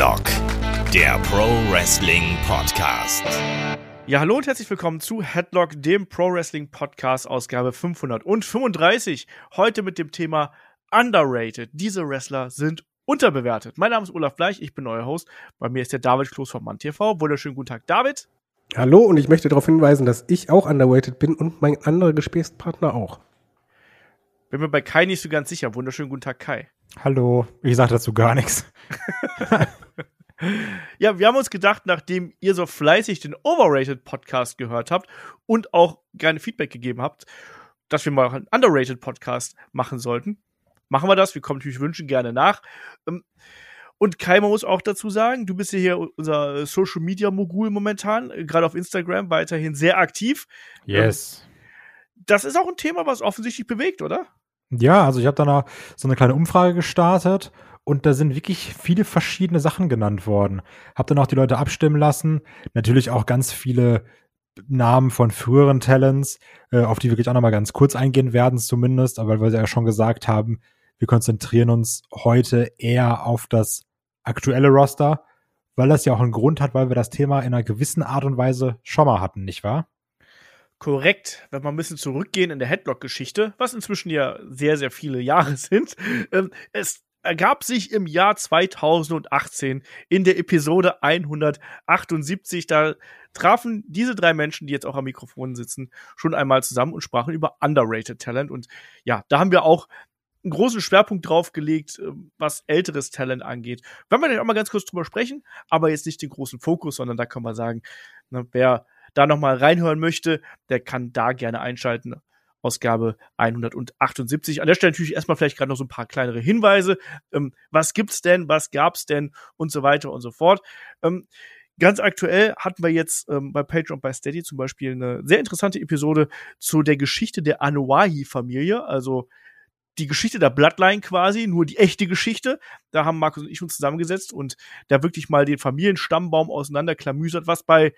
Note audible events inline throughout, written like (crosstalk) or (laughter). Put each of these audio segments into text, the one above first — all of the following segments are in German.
Headlock, der Pro Wrestling Podcast. Ja, hallo und herzlich willkommen zu Headlock, dem Pro Wrestling Podcast, Ausgabe 535. Heute mit dem Thema Underrated. Diese Wrestler sind unterbewertet. Mein Name ist Olaf Bleich, ich bin euer Host. Bei mir ist der David Kloß vom Mann TV. Wunderschönen guten Tag, David. Hallo und ich möchte darauf hinweisen, dass ich auch underrated bin und mein anderer Gesprächspartner auch. Bin mir bei Kai nicht so ganz sicher. Wunderschönen guten Tag, Kai. Hallo, ich sage dazu gar nichts. (laughs) ja, wir haben uns gedacht, nachdem ihr so fleißig den Overrated Podcast gehört habt und auch gerne Feedback gegeben habt, dass wir mal einen Underrated Podcast machen sollten. Machen wir das. Wir kommen natürlich Wünschen gerne nach. Ähm, und Kai, man muss auch dazu sagen, du bist ja hier unser Social Media Mogul momentan, äh, gerade auf Instagram weiterhin sehr aktiv. Yes. Das ist auch ein Thema, was offensichtlich bewegt, oder? Ja, also ich habe da so eine kleine Umfrage gestartet und da sind wirklich viele verschiedene Sachen genannt worden. Hab dann auch die Leute abstimmen lassen. Natürlich auch ganz viele Namen von früheren Talents, äh, auf die wir gleich auch nochmal ganz kurz eingehen werden zumindest, aber weil wir ja schon gesagt haben, wir konzentrieren uns heute eher auf das aktuelle Roster, weil das ja auch einen Grund hat, weil wir das Thema in einer gewissen Art und Weise schon mal hatten, nicht wahr? Korrekt, wenn wir ein bisschen zurückgehen in der Headlock-Geschichte, was inzwischen ja sehr, sehr viele Jahre (laughs) sind. Ähm, es ergab sich im Jahr 2018 in der Episode 178. Da trafen diese drei Menschen, die jetzt auch am Mikrofon sitzen, schon einmal zusammen und sprachen über Underrated Talent. Und ja, da haben wir auch einen großen Schwerpunkt drauf gelegt, ähm, was älteres Talent angeht. Wenn wir natürlich auch mal ganz kurz drüber sprechen, aber jetzt nicht den großen Fokus, sondern da kann man sagen, ne, wer da nochmal reinhören möchte, der kann da gerne einschalten. Ausgabe 178. An der Stelle natürlich erstmal vielleicht gerade noch so ein paar kleinere Hinweise. Ähm, was gibt's denn? Was gab's denn? Und so weiter und so fort. Ähm, ganz aktuell hatten wir jetzt ähm, bei Patreon und bei Steady zum Beispiel eine sehr interessante Episode zu der Geschichte der Anuahi-Familie, also die Geschichte der Bloodline quasi, nur die echte Geschichte. Da haben Markus und ich uns zusammengesetzt und da wirklich mal den Familienstammbaum auseinanderklamüsert, was bei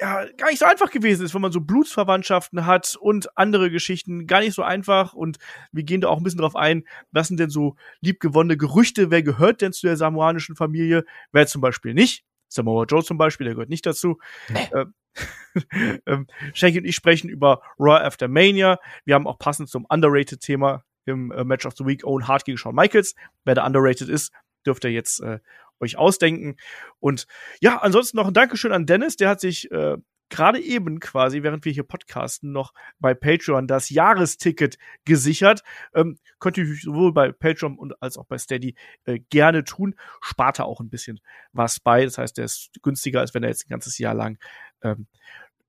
ja gar nicht so einfach gewesen ist, wenn man so Blutsverwandtschaften hat und andere Geschichten, gar nicht so einfach. Und wir gehen da auch ein bisschen drauf ein, was sind denn so liebgewonnene Gerüchte, wer gehört denn zu der samoanischen Familie, wer zum Beispiel nicht. Samoa Joe zum Beispiel, der gehört nicht dazu. Nee. Ähm, (laughs) ähm, Shanky und ich sprechen über Raw After Mania. Wir haben auch passend zum Underrated-Thema im äh, Match of the Week Owen Hart gegen Shawn Michaels. Wer da underrated ist, dürft ihr jetzt äh, euch ausdenken. Und ja, ansonsten noch ein Dankeschön an Dennis, der hat sich äh, gerade eben quasi, während wir hier podcasten, noch bei Patreon das Jahresticket gesichert. Ähm, könnt ihr sowohl bei Patreon und als auch bei Steady äh, gerne tun. Spart er auch ein bisschen was bei. Das heißt, der ist günstiger, als wenn er jetzt ein ganzes Jahr lang ähm,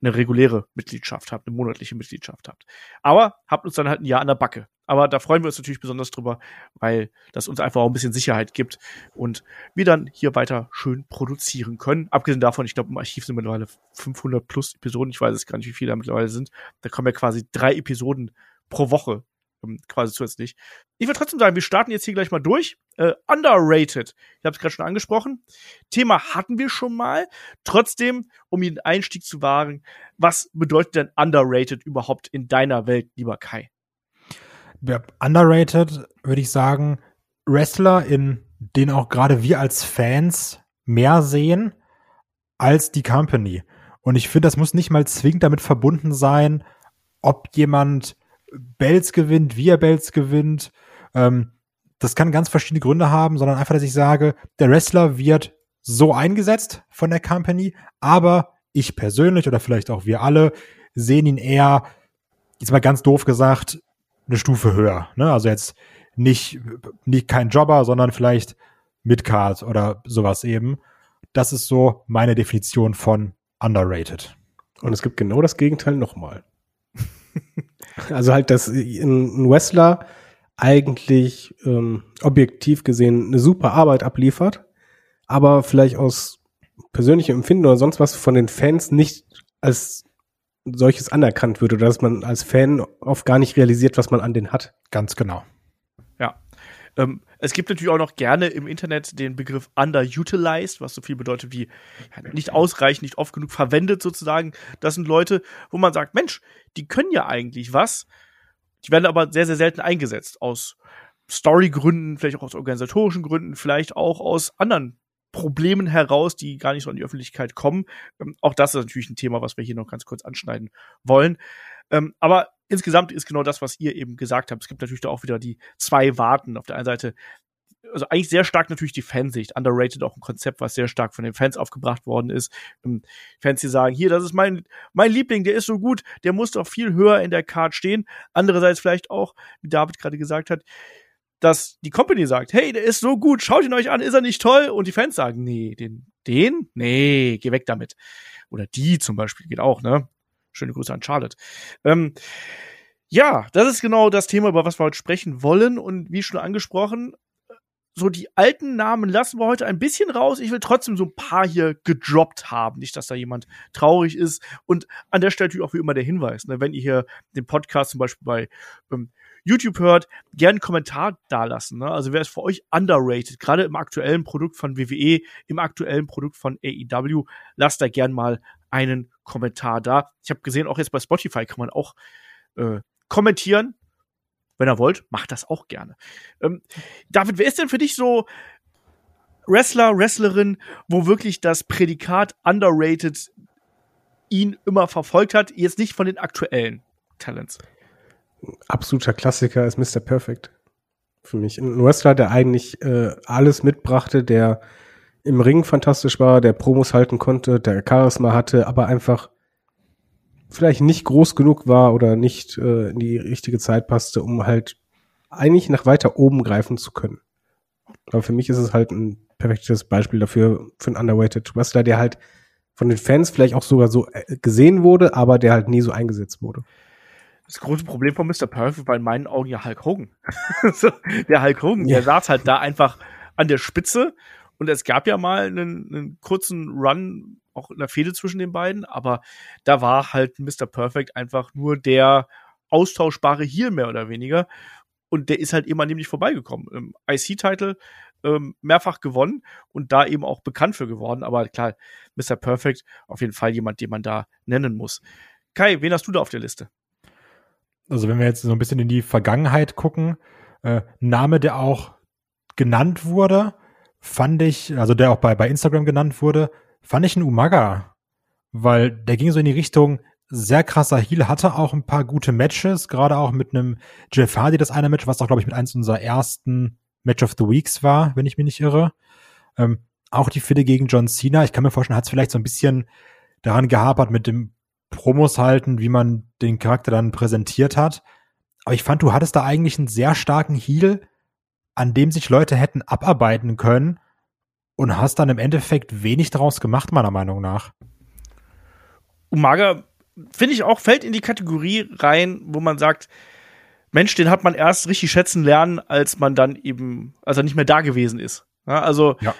eine reguläre Mitgliedschaft habt, eine monatliche Mitgliedschaft habt. Aber habt uns dann halt ein Jahr an der Backe. Aber da freuen wir uns natürlich besonders drüber, weil das uns einfach auch ein bisschen Sicherheit gibt und wir dann hier weiter schön produzieren können. Abgesehen davon, ich glaube, im Archiv sind mittlerweile 500 plus Episoden. Ich weiß es gar nicht, wie viele da mittlerweile sind. Da kommen ja quasi drei Episoden pro Woche ähm, quasi zusätzlich. Ich würde trotzdem sagen, wir starten jetzt hier gleich mal durch. Äh, underrated. Ich habe es gerade schon angesprochen. Thema hatten wir schon mal. Trotzdem, um den Einstieg zu wagen, was bedeutet denn underrated überhaupt in deiner Welt, lieber Kai? Underrated würde ich sagen, Wrestler, in denen auch gerade wir als Fans mehr sehen als die Company. Und ich finde, das muss nicht mal zwingend damit verbunden sein, ob jemand Bells gewinnt, wie er Bells gewinnt. Ähm, das kann ganz verschiedene Gründe haben, sondern einfach, dass ich sage, der Wrestler wird so eingesetzt von der Company, aber ich persönlich oder vielleicht auch wir alle sehen ihn eher, jetzt mal ganz doof gesagt, eine Stufe höher. Ne? Also jetzt nicht, nicht kein Jobber, sondern vielleicht Midcard oder sowas eben. Das ist so meine Definition von underrated. Und es gibt genau das Gegenteil nochmal. (laughs) Also halt, dass ein Wrestler eigentlich ähm, objektiv gesehen eine super Arbeit abliefert, aber vielleicht aus persönlichem Empfinden oder sonst was von den Fans nicht als solches anerkannt wird oder dass man als Fan oft gar nicht realisiert, was man an den hat. Ganz genau. Ja. Ähm, es gibt natürlich auch noch gerne im Internet den Begriff underutilized, was so viel bedeutet wie nicht ausreichend, nicht oft genug verwendet sozusagen. Das sind Leute, wo man sagt, Mensch, die können ja eigentlich was. Die werden aber sehr, sehr selten eingesetzt. Aus Storygründen, vielleicht auch aus organisatorischen Gründen, vielleicht auch aus anderen Problemen heraus, die gar nicht so an die Öffentlichkeit kommen. Ähm, auch das ist natürlich ein Thema, was wir hier noch ganz kurz anschneiden wollen. Ähm, aber insgesamt ist genau das, was ihr eben gesagt habt. Es gibt natürlich da auch wieder die zwei Warten. Auf der einen Seite also eigentlich sehr stark natürlich die Fansicht. Underrated auch ein Konzept, was sehr stark von den Fans aufgebracht worden ist. Ähm, Fans, die sagen, hier, das ist mein, mein Liebling, der ist so gut, der muss doch viel höher in der Card stehen. Andererseits vielleicht auch, wie David gerade gesagt hat, dass die Company sagt, hey, der ist so gut, schaut ihn euch an, ist er nicht toll? Und die Fans sagen, nee, den, den? Nee, geh weg damit. Oder die zum Beispiel geht auch, ne? Schöne Grüße an Charlotte. Ähm, ja, das ist genau das Thema, über was wir heute sprechen wollen. Und wie schon angesprochen, so die alten Namen lassen wir heute ein bisschen raus. Ich will trotzdem so ein paar hier gedroppt haben. Nicht, dass da jemand traurig ist. Und an der Stelle natürlich auch wie immer der Hinweis, ne, wenn ihr hier den Podcast zum Beispiel bei ähm, YouTube hört, gerne einen Kommentar dalassen. Ne? Also wer ist für euch underrated, gerade im aktuellen Produkt von WWE, im aktuellen Produkt von AEW, lasst da gern mal einen Kommentar da. Ich habe gesehen, auch jetzt bei Spotify kann man auch äh, kommentieren. Wenn ihr wollt, macht das auch gerne. Ähm, David, wer ist denn für dich so Wrestler, Wrestlerin, wo wirklich das Prädikat underrated ihn immer verfolgt hat, jetzt nicht von den aktuellen Talents? Absoluter Klassiker ist Mr. Perfect. Für mich. Ein Wrestler, der eigentlich äh, alles mitbrachte, der im Ring fantastisch war, der Promos halten konnte, der Charisma hatte, aber einfach vielleicht nicht groß genug war oder nicht äh, in die richtige Zeit passte, um halt eigentlich nach weiter oben greifen zu können. Aber für mich ist es halt ein perfektes Beispiel dafür, für einen underweighted Wrestler, der halt von den Fans vielleicht auch sogar so äh, gesehen wurde, aber der halt nie so eingesetzt wurde. Das große Problem von Mr. Perfect war in meinen Augen ja Hulk Hogan. (laughs) der Hulk Hogan, ja. der saß halt da einfach an der Spitze und es gab ja mal einen, einen kurzen Run auch in der Fehde zwischen den beiden, aber da war halt Mr. Perfect einfach nur der austauschbare Heel mehr oder weniger. Und der ist halt immer nämlich vorbeigekommen. Im IC-Title ähm, mehrfach gewonnen und da eben auch bekannt für geworden. Aber klar, Mr. Perfect auf jeden Fall jemand, den man da nennen muss. Kai, wen hast du da auf der Liste? Also wenn wir jetzt so ein bisschen in die Vergangenheit gucken, äh, Name, der auch genannt wurde, fand ich, also der auch bei, bei Instagram genannt wurde, fand ich ein Umaga, weil der ging so in die Richtung sehr krasser Heal, hatte auch ein paar gute Matches, gerade auch mit einem Jeff Hardy, das eine Match, was auch, glaube ich, mit eins unserer ersten Match of the Weeks war, wenn ich mich nicht irre. Ähm, auch die Fide gegen John Cena, ich kann mir vorstellen, hat es vielleicht so ein bisschen daran gehapert mit dem Promos halten, wie man den Charakter dann präsentiert hat. Aber ich fand, du hattest da eigentlich einen sehr starken Heal, an dem sich Leute hätten abarbeiten können und hast dann im Endeffekt wenig daraus gemacht, meiner Meinung nach. Umaga, finde ich auch, fällt in die Kategorie rein, wo man sagt, Mensch, den hat man erst richtig schätzen lernen, als man dann eben, als er nicht mehr da gewesen ist. Ja, also, ja.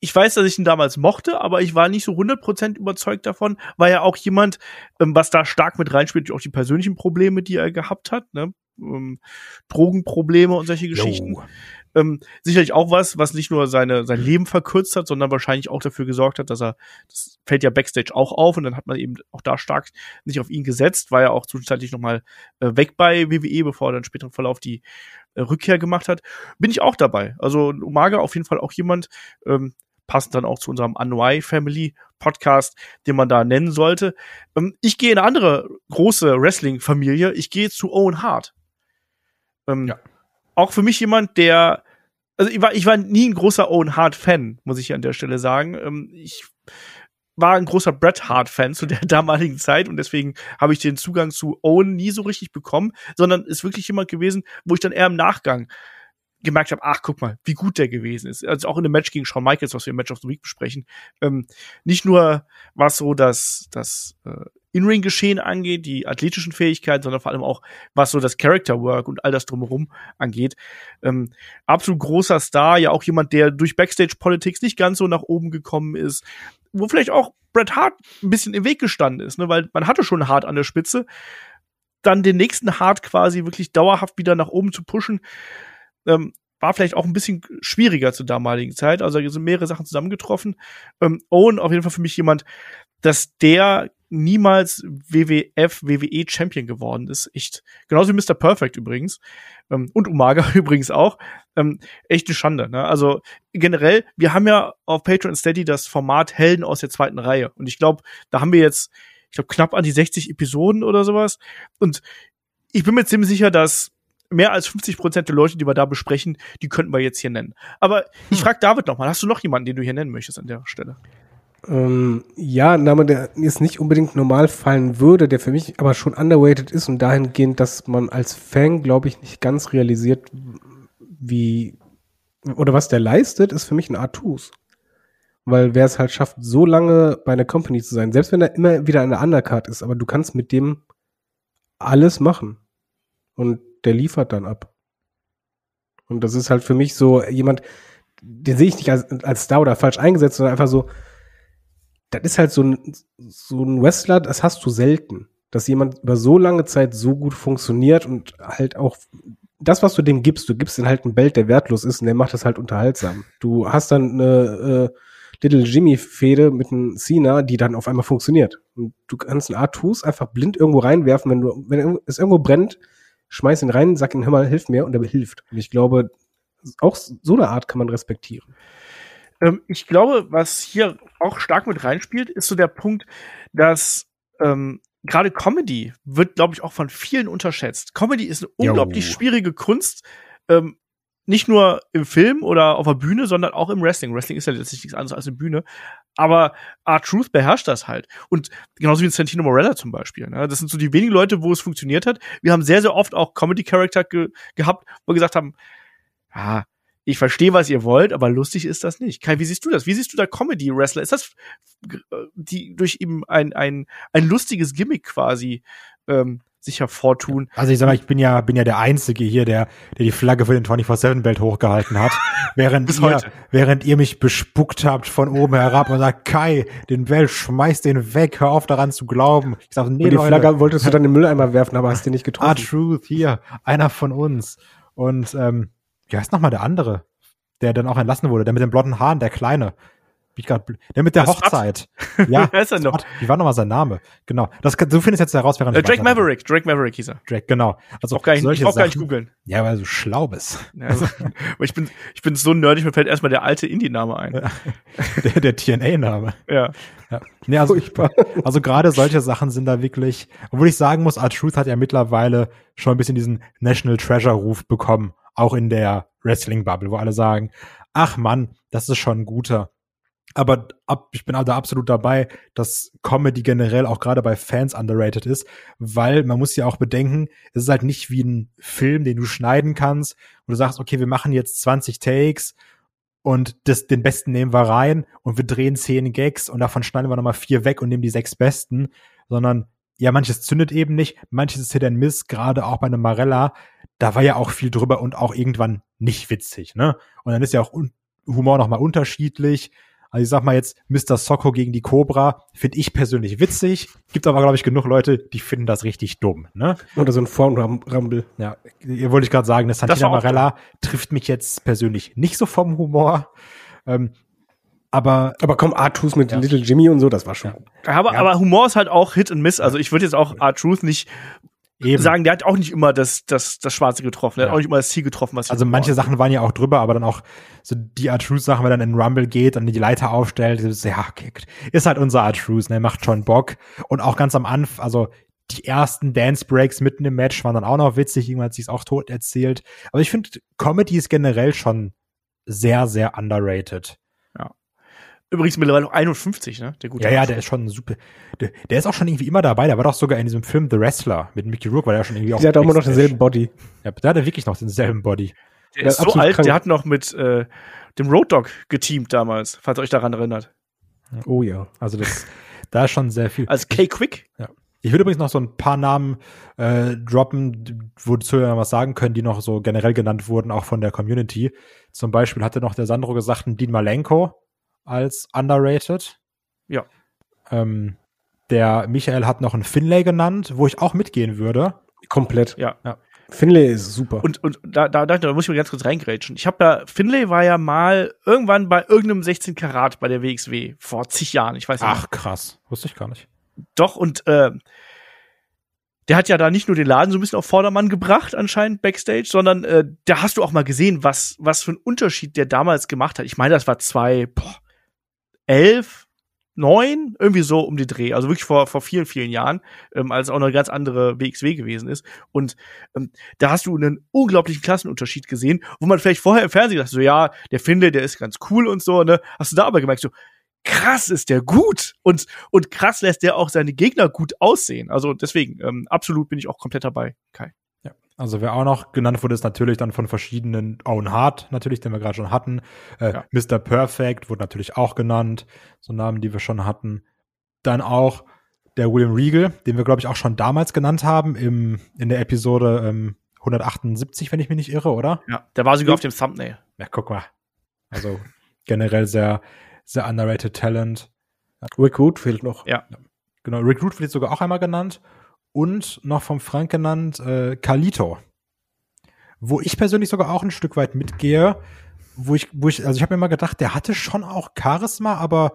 Ich weiß, dass ich ihn damals mochte, aber ich war nicht so 100% überzeugt davon. War ja auch jemand, ähm, was da stark mit reinspielt, auch die persönlichen Probleme, die er gehabt hat, ne? Ähm, Drogenprobleme und solche Geschichten. Jo. Ähm, sicherlich auch was, was nicht nur seine, sein Leben verkürzt hat, sondern wahrscheinlich auch dafür gesorgt hat, dass er, das fällt ja Backstage auch auf und dann hat man eben auch da stark nicht auf ihn gesetzt, war ja auch zwischenzeitlich nochmal äh, weg bei WWE, bevor er dann später im Verlauf die äh, Rückkehr gemacht hat. Bin ich auch dabei. Also Umaga auf jeden Fall auch jemand, ähm, passend dann auch zu unserem Anwai Family Podcast, den man da nennen sollte. Ähm, ich gehe in eine andere große Wrestling-Familie. Ich gehe zu Owen Hart. Ähm, ja auch für mich jemand, der, also ich war, ich war nie ein großer Owen Hart-Fan, muss ich hier an der Stelle sagen. Ähm, ich war ein großer Bret Hart-Fan zu der (laughs) damaligen Zeit und deswegen habe ich den Zugang zu Owen nie so richtig bekommen, sondern ist wirklich jemand gewesen, wo ich dann eher im Nachgang gemerkt habe, ach, guck mal, wie gut der gewesen ist. Also auch in dem Match gegen Shawn Michaels, was wir im Match of the Week besprechen. Ähm, nicht nur war es so, dass das äh, in-Ring-Geschehen angeht, die athletischen Fähigkeiten, sondern vor allem auch, was so das Character-Work und all das drumherum angeht. Ähm, absolut großer Star, ja auch jemand, der durch Backstage-Politics nicht ganz so nach oben gekommen ist, wo vielleicht auch Bret Hart ein bisschen im Weg gestanden ist, ne, weil man hatte schon Hart an der Spitze. Dann den nächsten Hart quasi wirklich dauerhaft wieder nach oben zu pushen, ähm, war vielleicht auch ein bisschen schwieriger zur damaligen Zeit. Also hier sind mehrere Sachen zusammengetroffen. Ähm, Owen auf jeden Fall für mich jemand, dass der niemals WWF, WWE Champion geworden ist. Echt. Genauso wie Mr. Perfect übrigens. Ähm, und Umaga (laughs) übrigens auch. Ähm, echt eine Schande. Ne? Also generell, wir haben ja auf Patreon Steady das Format Helden aus der zweiten Reihe. Und ich glaube, da haben wir jetzt, ich glaube, knapp an die 60 Episoden oder sowas. Und ich bin mir ziemlich sicher, dass mehr als 50 Prozent der Leute, die wir da besprechen, die könnten wir jetzt hier nennen. Aber ich Hm. frage David noch mal, hast du noch jemanden, den du hier nennen möchtest an der Stelle? Ähm, ja, ein Name, der jetzt nicht unbedingt normal fallen würde, der für mich aber schon underrated ist und dahingehend, dass man als Fan, glaube ich, nicht ganz realisiert, wie oder was der leistet, ist für mich ein Artus. Weil wer es halt schafft, so lange bei einer Company zu sein, selbst wenn er immer wieder eine Undercard ist, aber du kannst mit dem alles machen. Und der liefert dann ab. Und das ist halt für mich so jemand, den sehe ich nicht als, als Star oder falsch eingesetzt, sondern einfach so, das ist halt so ein, so ein Wrestler, das hast du selten. Dass jemand über so lange Zeit so gut funktioniert und halt auch das, was du dem gibst, du gibst ihm halt ein Belt, der wertlos ist und der macht das halt unterhaltsam. Du hast dann eine äh, Little Jimmy-Fehde mit einem Cena, die dann auf einmal funktioniert. Und du kannst einen Artus einfach blind irgendwo reinwerfen, wenn du, wenn es irgendwo brennt, schmeiß ihn rein, sag ihm, hör mal, hilf mir und er hilft. Und ich glaube, auch so eine Art kann man respektieren. Ähm, ich glaube, was hier auch stark mit reinspielt, ist so der Punkt, dass ähm, gerade Comedy wird, glaube ich, auch von vielen unterschätzt. Comedy ist eine Jo. unglaublich schwierige Kunst. Ähm, nicht nur im Film oder auf der Bühne, sondern auch im Wrestling. Wrestling ist ja letztlich nichts anderes als eine Bühne. Aber R-Truth beherrscht das halt. Und genauso wie ein Santino Morella zum Beispiel. Ne? Das sind so die wenigen Leute, wo es funktioniert hat. Wir haben sehr, sehr oft auch Comedy-Charakter ge gehabt, wo wir gesagt haben, ja, ich verstehe, was ihr wollt, aber lustig ist das nicht. Kai, wie siehst du das? Wie siehst du da Comedy-Wrestler? Ist das, äh, die durch eben ein, ein, ein lustiges Gimmick quasi ähm, sich hervortun? Also ich sag mal, ich bin ja, bin ja der Einzige hier, der, der die Flagge für den 24-7-Belt hochgehalten hat. (laughs) Während Bis ihr, heute. während ihr mich bespuckt habt von oben herab und sagt, Kai, den Belt, schmeiß den weg, hör auf daran zu glauben. Ich sag, nee, und die Leute, Flagge wolltest du dann im Mülleimer werfen, aber hast den nicht getroffen. R-Truth, hier, einer von uns. Und, ähm, wie heißt nochmal der andere, der dann auch entlassen wurde, der mit den blonden Haaren, der Kleine. Wie grad, bl- der mit der Das. Hochzeit. Ja, (laughs) Wer ist er noch? Wie war nochmal sein Name? Genau. Das, kann- du findest jetzt heraus, während Äh, Drake. Maverick, Drake Maverick hieß er. Drake, genau. Also Auch gar nicht, solche ich brauch gar nicht googeln. Ja, weil du schlau bist. Ja, also, (laughs) aber ich bin, ich bin so nerdig, mir fällt erstmal der alte Indie-Name ein. (laughs) Der, der TNA-Name. Ja. Ja. Nee, also, Furchtbar. also gerade solche Sachen sind da wirklich, obwohl ich sagen muss, R-Truth hat ja mittlerweile schon ein bisschen diesen National Treasure-Ruf bekommen, auch in der Wrestling-Bubble, wo alle sagen, ach Mann, das ist schon ein guter. Aber ab, ich bin da absolut dabei, dass Comedy generell auch gerade bei Fans underrated ist, weil man muss ja auch bedenken, es ist halt nicht wie ein Film, den du schneiden kannst, wo du sagst, okay, wir machen jetzt 20 Takes und das, den besten nehmen wir rein und wir drehen 10 Gags und davon schneiden wir nochmal vier weg und nehmen die sechs besten, sondern ja, manches zündet eben nicht, manches ist Hit and Miss, gerade auch bei einem Marella, da war ja auch viel drüber und auch irgendwann nicht witzig, ne? Und dann ist ja auch Humor nochmal unterschiedlich. Also ich sag mal jetzt, Mr. Socko gegen die Cobra finde ich persönlich witzig. Gibt aber, glaube ich, genug Leute, die finden das richtig dumm. Ne? Oder so ein Formrumble. Ja, ihr wollte ich gerade sagen, das Santina Marella trifft mich jetzt persönlich nicht so vom Humor. Ähm, aber Aber komm, Artus mit Ja. Little Jimmy und so, das war schon. Aber, Ja. aber Humor ist halt auch Hit and Miss. Also ich würde jetzt auch R-Truth nicht eben, sagen, der hat auch nicht immer das, das, das Schwarze getroffen. Der Ja. hat auch nicht immer das Ziel getroffen, was also manche. Sachen waren ja auch drüber, aber dann auch so die R-Truth-Sachen, wenn er dann in Rumble geht und die Leiter aufstellt, ist, ja, okay, ist halt unser R-Truth, ne, macht schon Bock. Und auch ganz am Anfang, also die ersten Dance-Breaks mitten im Match waren dann auch noch witzig, irgendwann hat sich's auch tot erzählt. Aber ich finde, Comedy ist generell schon sehr, sehr underrated. Übrigens mittlerweile auch 51, ne? Der gute Ja, ja, der ist schon super. Der, der ist auch schon irgendwie immer dabei. Der war doch sogar in diesem Film The Wrestler mit Mickey Rourke, war der schon irgendwie auch. Der hat auch immer noch denselben Body. Ja, der hat er wirklich noch denselben Body. Der ist Ja, so alt, krank. der hat noch mit äh, dem Road Dog geteamt damals, falls ihr euch daran erinnert. Oh ja. Also das, (laughs) da ist schon sehr viel. Als K-Quick. Ich würde übrigens noch so ein paar Namen äh, droppen, wo die Zuhörer was sagen können, die noch so generell genannt wurden, auch von der Community. Zum Beispiel hatte noch der Sandro gesagt, ein Dean Malenko als underrated. Ja. Ähm, der Michael hat noch einen Finlay genannt, wo ich auch mitgehen würde. Komplett. Ja. Finlay ist super. Und, und da, da, da, da muss ich mal ganz kurz reingrätschen. Ich habe ja, Finlay war ja mal irgendwann bei irgendeinem 16 Karat bei der WXW vor zig Jahren. Ich weiß nicht. Ach, krass. Wusste ich gar nicht. Doch, und äh, der hat ja da nicht nur den Laden so ein bisschen auf Vordermann gebracht, anscheinend Backstage, sondern äh, da hast du auch mal gesehen, was, was für einen Unterschied der damals gemacht hat. Ich meine, das war zwei, boah, elf, neun, irgendwie so um die Dreh, also wirklich vor, vor vielen, vielen Jahren, ähm, als auch noch eine ganz andere WXW gewesen ist. Und ähm, da hast du einen unglaublichen Klassenunterschied gesehen, wo man vielleicht vorher im Fernsehen dachte, so ja, der Finde, der ist ganz cool und so, ne? Hast du da aber gemerkt, so, krass ist der gut und, und krass lässt der auch seine Gegner gut aussehen. Also deswegen, ähm, absolut bin ich auch komplett dabei, Kai. Also wer auch noch genannt wurde, ist natürlich dann von verschiedenen Owen Hart, natürlich, den wir gerade schon hatten. Äh, Ja. Mr. Perfect wurde natürlich auch genannt, so Namen, die wir schon hatten. Dann auch der William Regal, den wir, glaube ich, auch schon damals genannt haben, im, in der Episode ähm, 178, wenn ich mich nicht irre, oder? Ja, der war sogar auf dem Thumbnail. Ja, guck mal. Also generell sehr, sehr underrated Talent. Rick Root fehlt noch. Ja. Genau, Rick Root wird jetzt sogar auch einmal genannt. Und noch vom Frank genannt, äh, Carlito. Wo ich persönlich sogar auch ein Stück weit mitgehe, wo ich, wo ich, also ich habe mir immer gedacht, der hatte schon auch Charisma, aber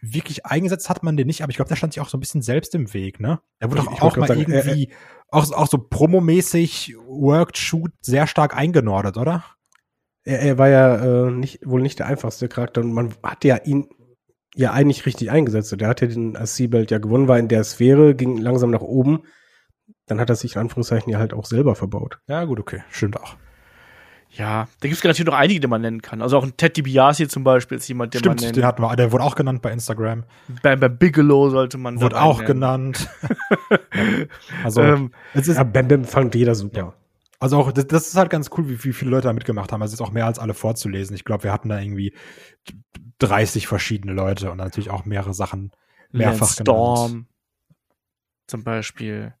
wirklich eingesetzt hat man den nicht, aber ich glaube, der stand sich auch so ein bisschen selbst im Weg, ne? Er wurde doch auch wollte mal sagen, er- irgendwie, auch, auch so promomäßig, worked, shoot, sehr stark eingenordet, oder? Er, er war ja äh, nicht, wohl nicht der einfachste Charakter und man hat ja ihn ja eigentlich richtig eingesetzt. Der hat ja den IC-Belt ja gewonnen, war in der Sphäre, ging langsam nach oben. Dann hat er sich in Anführungszeichen ja halt auch selber verbaut. Ja, gut, okay, stimmt auch. Ja, da gibt's garantiert noch einige, die man nennen kann. Also auch ein Ted DiBiase zum Beispiel ist jemand, den Stimmt, man den nennt. hatten wir, der wurde auch genannt bei Instagram. Bam Bam Bigelow sollte man Wurde auch nennen. genannt. (laughs) also, Ähm, es ist, Ja, Bam Bam fand jeder super. Ja. Also auch, das, das ist halt ganz cool, wie, wie viele Leute da mitgemacht haben. Also es ist auch mehr als alle vorzulesen. Ich glaube, wir hatten da irgendwie 30 verschiedene Leute und natürlich auch mehrere Sachen mehrfach Lance Storm zum Beispiel.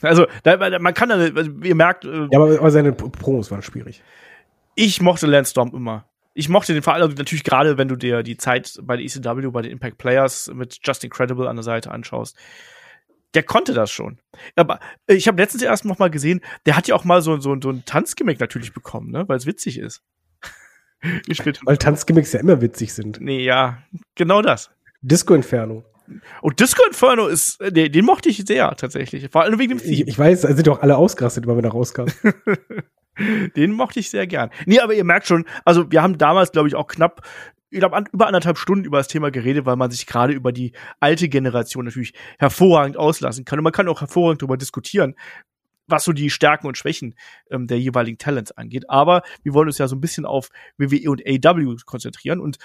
Also, da, man kann, da- also, ihr merkt, äh, Ja, aber, aber seine Promos waren schwierig. ich mochte Lance Storm immer. Ich mochte den vor allem natürlich gerade, wenn du dir die Zeit bei der ECW, bei den Impact Players mit Justin Credible an der Seite anschaust. Der konnte das schon. Aber ich habe letztens erst noch mal gesehen, der hat ja auch mal so, so, so ein Tanzgimmick natürlich bekommen, ne? weil es witzig ist. (laughs) Ich Weil Tanzgimmicks ja immer witzig sind. nee, ja, genau das. Disco Inferno. Und Disco Inferno ist, äh, den, den mochte ich sehr tatsächlich. Vor allem wegen dem Ich, Theme. ich weiß, da sind doch alle ausgerastet, wenn er rauskam. (laughs) Den mochte ich sehr gern. Nee, aber ihr merkt schon, also wir haben damals, glaube ich, auch knapp, ich glaube, an, über anderthalb Stunden über das Thema geredet, weil man sich gerade über die alte Generation natürlich hervorragend auslassen kann. Und man kann auch hervorragend darüber diskutieren, was so die Stärken und Schwächen ähm, der jeweiligen Talents angeht. Aber wir wollen uns ja so ein bisschen auf WWE und AW konzentrieren. Und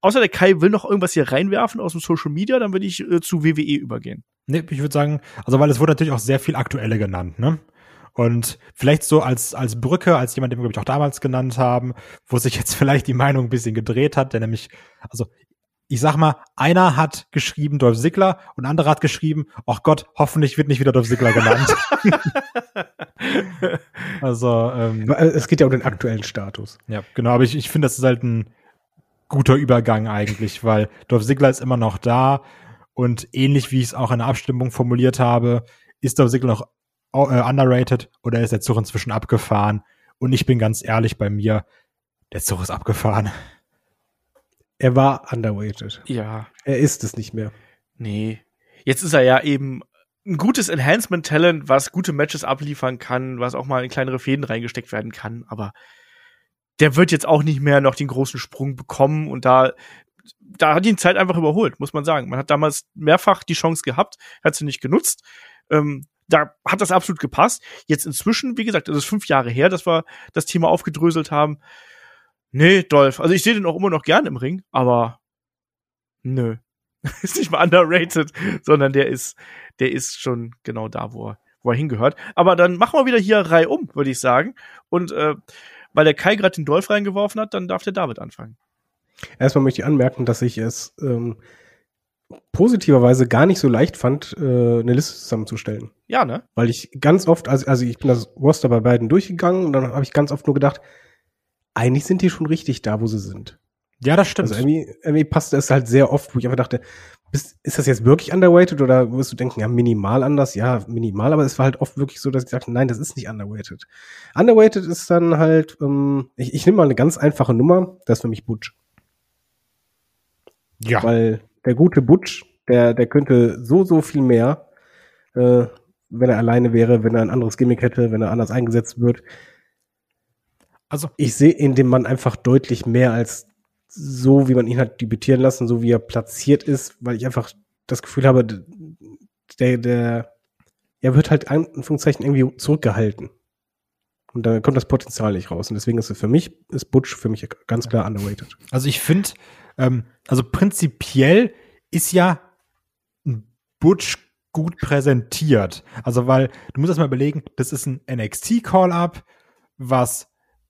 außer der Kai will noch irgendwas hier reinwerfen aus dem Social Media, dann würde ich äh, zu WWE übergehen. Nee, ich würde sagen, also weil es wurde natürlich auch sehr viel aktuelle genannt, ne? Und vielleicht so als, als Brücke, als jemand, den wir, glaube ich, auch damals genannt haben, wo sich jetzt (laughs) vielleicht die Meinung ein bisschen gedreht hat, der nämlich, also ich sag mal, einer hat geschrieben Dolph Ziggler und ein anderer hat geschrieben, ach Gott, hoffentlich wird nicht wieder Dolph Ziggler genannt. (laughs) also, ähm, äh, Es geht ja um den aktuellen Status. ja, genau, aber ich, ich finde, das ist halt ein guter Übergang eigentlich, weil Dolph Ziggler ist immer noch da und ähnlich wie ich es auch in der Abstimmung formuliert habe, ist Dolph Ziggler noch underrated oder ist der Zug inzwischen abgefahren? Und ich bin ganz ehrlich bei mir, der Zug ist abgefahren. Er war underweighted. Ja. Er ist es nicht mehr. Nee. Jetzt ist er ja eben ein gutes Enhancement-Talent, was gute Matches abliefern kann, was auch mal in kleinere Fäden reingesteckt werden kann, aber der wird jetzt auch nicht mehr noch den großen Sprung bekommen und da, da hat ihn Zeit einfach überholt, muss man sagen. Man hat damals mehrfach die Chance gehabt, hat sie nicht genutzt. Ähm, da hat das absolut gepasst. Jetzt inzwischen, wie gesagt, das ist fünf Jahre her, dass wir das Thema aufgedröselt haben. Nee, Dolph. Also ich sehe den auch immer noch gern im Ring, aber nö. (laughs) ist nicht mal underrated, sondern der ist, der ist schon genau da, wo er, wo er hingehört. Aber dann machen wir wieder hier Reihe um, würde ich sagen. Und äh, weil der Kai gerade den Dolph reingeworfen hat, dann darf der David anfangen. Erstmal möchte ich anmerken, dass ich es ähm, positiverweise gar nicht so leicht fand, äh, eine Liste zusammenzustellen. Ja, ne? Weil ich ganz oft, also, also ich bin das Roster bei beiden durchgegangen und dann habe ich ganz oft nur gedacht, eigentlich sind die schon richtig da, wo sie sind. Ja, das stimmt. Also irgendwie, irgendwie passte es halt sehr oft, wo ich einfach dachte, bist, ist das jetzt wirklich underweighted oder wirst du denken, ja, minimal anders? Ja, minimal, aber es war halt oft wirklich so, dass ich sagte, nein, das ist nicht underweighted. Underweighted ist dann halt, ähm, ich, ich nehme mal eine ganz einfache Nummer, das ist für mich Butch. ja. Weil der gute Butch Der, der könnte so, so viel mehr, äh, wenn er alleine wäre, wenn er ein anderes Gimmick hätte, wenn er anders eingesetzt wird. Also, Ich sehe in dem Mann einfach deutlich mehr als so, wie man ihn hat debütieren lassen, so wie er platziert ist, weil ich einfach das Gefühl habe, der, der, er wird halt in Anführungszeichen irgendwie zurückgehalten. Und da kommt das Potenzial nicht raus. Und deswegen ist es für mich, ist Butch für mich ganz klar underrated. also ich finde, ähm, also prinzipiell ist ja Butch gut präsentiert. Also, weil du musst erst mal überlegen, das ist ein NXT-Call-Up, was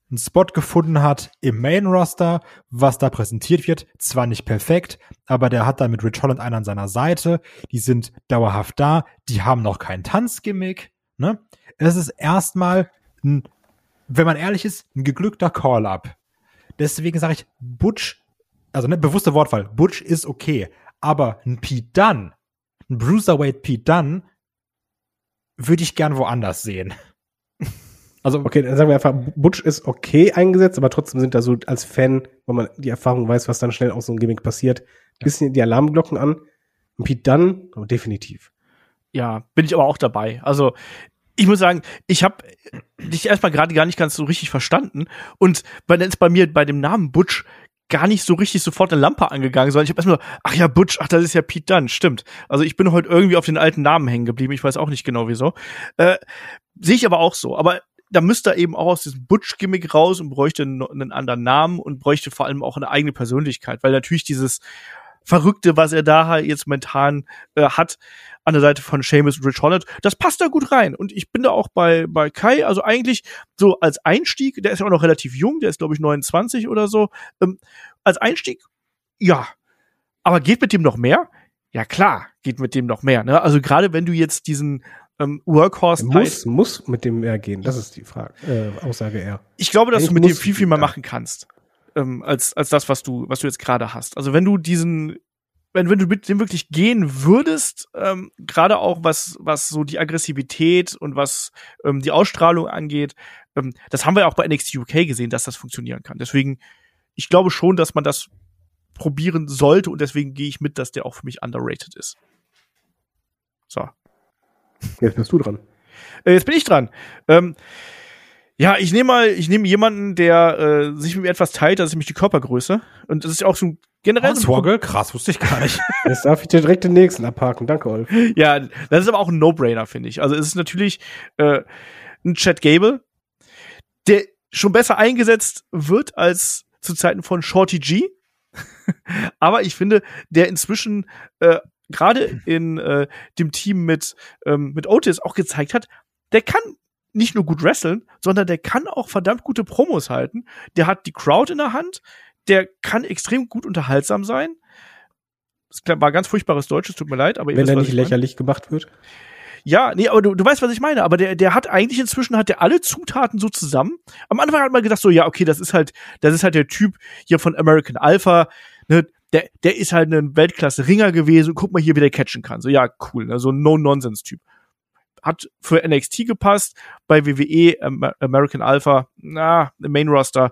einen Spot gefunden hat im Main-Roster, was da präsentiert wird. Zwar nicht perfekt, aber der hat da mit Rich Holland einen an seiner Seite. Die sind dauerhaft da. Die haben noch kein Tanzgimmick. Ne? Es ist erstmal ein, wenn man ehrlich ist, ein geglückter Call-Up. Deswegen sage ich, Butch, also ne, bewusster Wortwahl, Butch ist okay. Aber ein Pete Dunne, ein Bruiserweight Pete Dunne, würde ich gern woanders sehen. (laughs) Also, Okay, dann sagen wir einfach, Butch ist okay eingesetzt, aber trotzdem sind da so als Fan, wenn man die Erfahrung weiß, was dann schnell aus so einem Gimmick passiert, bisschen die Alarmglocken an. Und Pete Dunne, oh, definitiv. Ja, bin ich aber auch dabei. Also ich muss sagen, ich habe dich erstmal gerade gar nicht ganz so richtig verstanden und dann ist bei mir bei dem Namen Butch gar nicht so richtig sofort eine Lampe angegangen, sondern ich habe erstmal, ach ja, Butch, ach, das ist ja Pete Dunne, stimmt. Also ich bin heute irgendwie auf den alten Namen hängen geblieben, ich weiß auch nicht genau wieso. Äh, Sehe ich aber auch so. Aber da müsste er eben auch aus diesem Butch-Gimmick raus und bräuchte einen, einen anderen Namen und bräuchte vor allem auch eine eigene Persönlichkeit, weil natürlich dieses Verrückte, was er da halt jetzt momentan äh, hat, an der Seite von Seamus und Rich Holland, das passt da gut rein. Und ich bin da auch bei, bei Kai, also eigentlich so als Einstieg, der ist ja auch noch relativ jung, der ist glaube ich 29 oder so, ähm, als Einstieg, ja. Aber geht mit dem noch mehr? Ja klar, geht mit dem noch mehr. Ne? Also gerade wenn du jetzt diesen ähm, Workhorse Muss, muss mit dem R gehen, das ist die Frage, äh, Aussage R. ich glaube, dass Eigentlich du mit dem viel, viel mehr machen kannst, ähm, als, als das, was du, was du jetzt gerade hast. Also wenn du diesen, wenn, wenn du mit dem wirklich gehen würdest, ähm, gerade auch was, was so die Aggressivität und was ähm, die Ausstrahlung angeht, ähm, das haben wir ja auch bei NXT UK gesehen, dass das funktionieren kann. Deswegen, ich glaube schon, dass man das probieren sollte und deswegen gehe ich mit, dass der auch für mich underrated ist. So. Jetzt bist du dran. Äh, jetzt bin ich dran. Ähm, ja, ich nehme mal, ich nehme jemanden, der äh, sich mit mir etwas teilt, das ist nämlich die Körpergröße. Und das ist auch so ein generell. so ein Swoggle? Krass, wusste ich gar nicht. (laughs) Jetzt darf ich dir direkt den nächsten abhaken. Danke, Olf. Ja, das ist aber auch ein No-Brainer, finde ich. Also es ist natürlich äh, ein Chad Gable, der schon besser eingesetzt wird als zu Zeiten von Shorty G. (laughs) aber ich finde, der inzwischen äh, gerade in äh, dem Team mit, ähm, mit Otis auch gezeigt hat, der kann nicht nur gut wresteln, sondern der kann auch verdammt gute Promos halten. Der hat die Crowd in der Hand, der kann extrem gut unterhaltsam sein. Das war ganz furchtbares Deutsch, es tut mir leid, aber ihr Wenn er nicht ich meine. lächerlich gemacht wird. Ja, nee, aber du, du weißt, was ich meine. Aber der, der hat eigentlich inzwischen hat der alle Zutaten so zusammen. Am Anfang hat man gedacht so, ja, okay, das ist halt, das ist halt der Typ hier von American Alpha. Ne, der, der ist halt ein Weltklasse-Ringer gewesen. Guck mal hier, wie der catchen kann. So, ja, cool, ne, so ein No-Nonsense-Typ. Hat für NXT gepasst, bei WWE Am- American Alpha, na, Main Roster,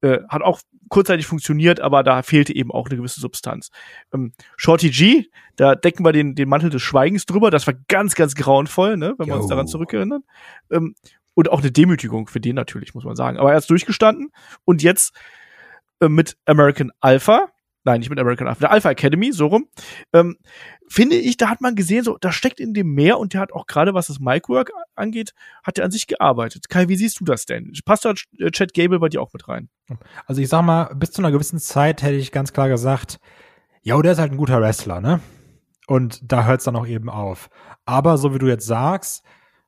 äh, hat auch kurzzeitig funktioniert, aber da fehlte eben auch eine gewisse Substanz. Ähm, Shorty G, da decken wir den, den Mantel des Schweigens drüber. Das war ganz, ganz grauenvoll, ne, wenn wir uns daran zurückerinnern. Ähm, und auch eine Demütigung für den natürlich, muss man sagen. Aber er ist durchgestanden und jetzt äh, mit American Alpha, nein, nicht mit American Alpha, der Alpha Academy, so rum, ähm, finde ich, da hat man gesehen, so, da steckt in dem mehr und der hat auch gerade, was das Micwork angeht, hat er an sich gearbeitet. Kai, wie siehst du das denn? Passt da äh, Chad Gable bei dir auch mit rein? Also ich sag mal, bis zu einer gewissen Zeit hätte ich ganz klar gesagt, ja, der ist halt ein guter Wrestler, ne? Und da hört es dann auch eben auf. Aber so wie du jetzt sagst,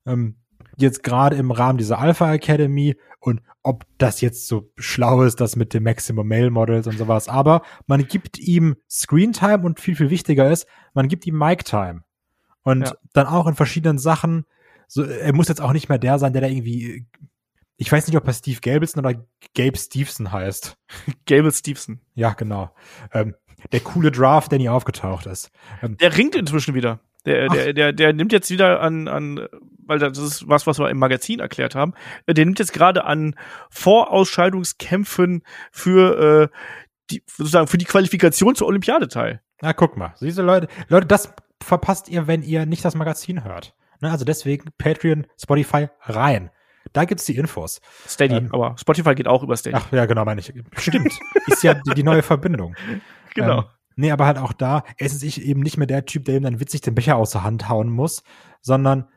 ähm, jetzt gerade im Rahmen dieser Alpha Academy und ob das jetzt so schlau ist, das mit dem Maximum Male Models und sowas, aber man gibt ihm Screen Time und viel, viel wichtiger ist, man gibt ihm Mic Time. Und Ja. dann auch in verschiedenen Sachen, so, er muss jetzt auch nicht mehr der sein, der da irgendwie, ich weiß nicht, ob er Steve Gabelson oder Gabe Stevenson heißt. (laughs) Gable Stevenson. Ja, genau. Ähm, der coole Draft, der nie aufgetaucht ist. Ähm, Der ringt inzwischen wieder. Der, der, der, der nimmt jetzt wieder an, an, weil das ist was, was wir im Magazin erklärt haben. äh, Der nimmt jetzt gerade an Vorausscheidungskämpfen für äh, die, sozusagen für die Qualifikation zur Olympiade teil. Na, guck mal. Siehst du, Leute, Leute, das verpasst ihr, wenn ihr nicht das Magazin hört. Ne, also deswegen Patreon, Spotify rein. Da gibt's die Infos. Steady, Ähm, aber Spotify geht auch über Steady. Ach ja, genau, meine ich. (laughs) Stimmt. Ist ja die, die neue Verbindung. genau. Ähm, nee, aber halt auch da, er ist ich eben nicht mehr der Typ, der ihm dann witzig den Becher aus der Hand hauen muss, sondern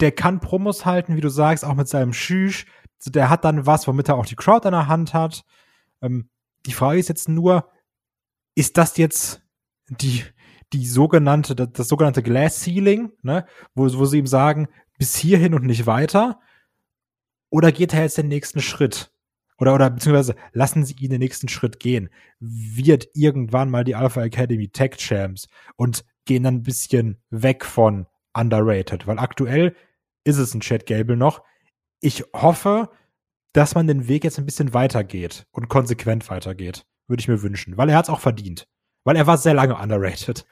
der kann Promos halten, wie du sagst, auch mit seinem Schüch. Der hat dann was, womit er auch die Crowd in der Hand hat. Ähm, die Frage ist jetzt nur, ist das jetzt die, die sogenannte, das, das sogenannte Glass Ceiling, ne, wo, wo sie ihm sagen, bis hierhin und nicht weiter? Oder geht er jetzt den nächsten Schritt? Oder, oder beziehungsweise lassen sie ihn den nächsten Schritt gehen? Wird irgendwann mal die Alpha Academy Tech Champs und gehen dann ein bisschen weg von underrated? Weil aktuell ist es ein Chad Gable noch. Ich hoffe, dass man den Weg jetzt ein bisschen weitergeht und konsequent weitergeht. Würde ich mir wünschen. Weil er hat es auch verdient. Weil er war sehr lange underrated.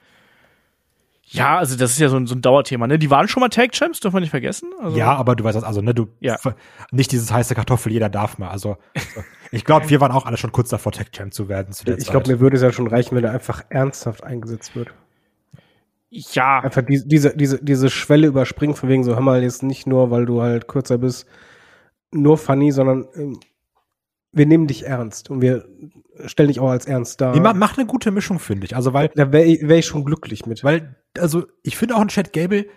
Ja, also das ist ja so ein, so ein Dauerthema, ne? Die waren schon mal Tag Champs, dürfen wir nicht vergessen. Also, Ja, aber du weißt das, also, ne, du, Ja. nicht dieses heiße Kartoffel, jeder darf mal. Also, so. ich glaube, wir waren auch alle schon kurz davor, Tech Champ zu werden. Zu der Ich glaube, mir würde es ja schon reichen, wenn er einfach ernsthaft eingesetzt wird. ja, Einfach die, diese, diese, diese Schwelle überspringen, von wegen so, hör mal, jetzt nicht nur, weil du halt kürzer bist, nur funny, sondern ähm, wir nehmen dich ernst und wir stellen dich auch als ernst dar. Nee, ma- macht eine gute Mischung, finde ich. Also, weil, da wäre ich, wär ich schon glücklich mit. weil, also, ich finde auch ein Chad Gable,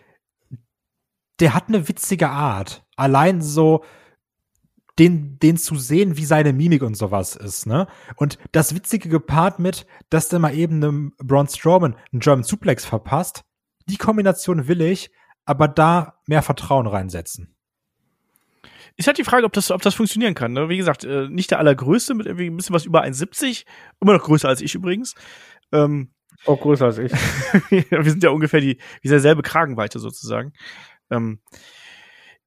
der hat eine witzige Art. Allein so, den, den zu sehen, wie seine Mimik und sowas ist, ne? Und das Witzige gepaart mit, dass der mal eben einem Braun Strowman einen German Suplex verpasst, die Kombination will ich, aber da mehr Vertrauen reinsetzen. ist halt die Frage, ob das, ob das funktionieren kann. Ne? Wie gesagt, äh, nicht der allergrößte, mit irgendwie ein bisschen was über 1,70. Immer noch größer als ich übrigens. Ähm, auch größer als ich. (laughs) wir sind ja ungefähr die, dieselbe Kragenweite sozusagen. Ähm,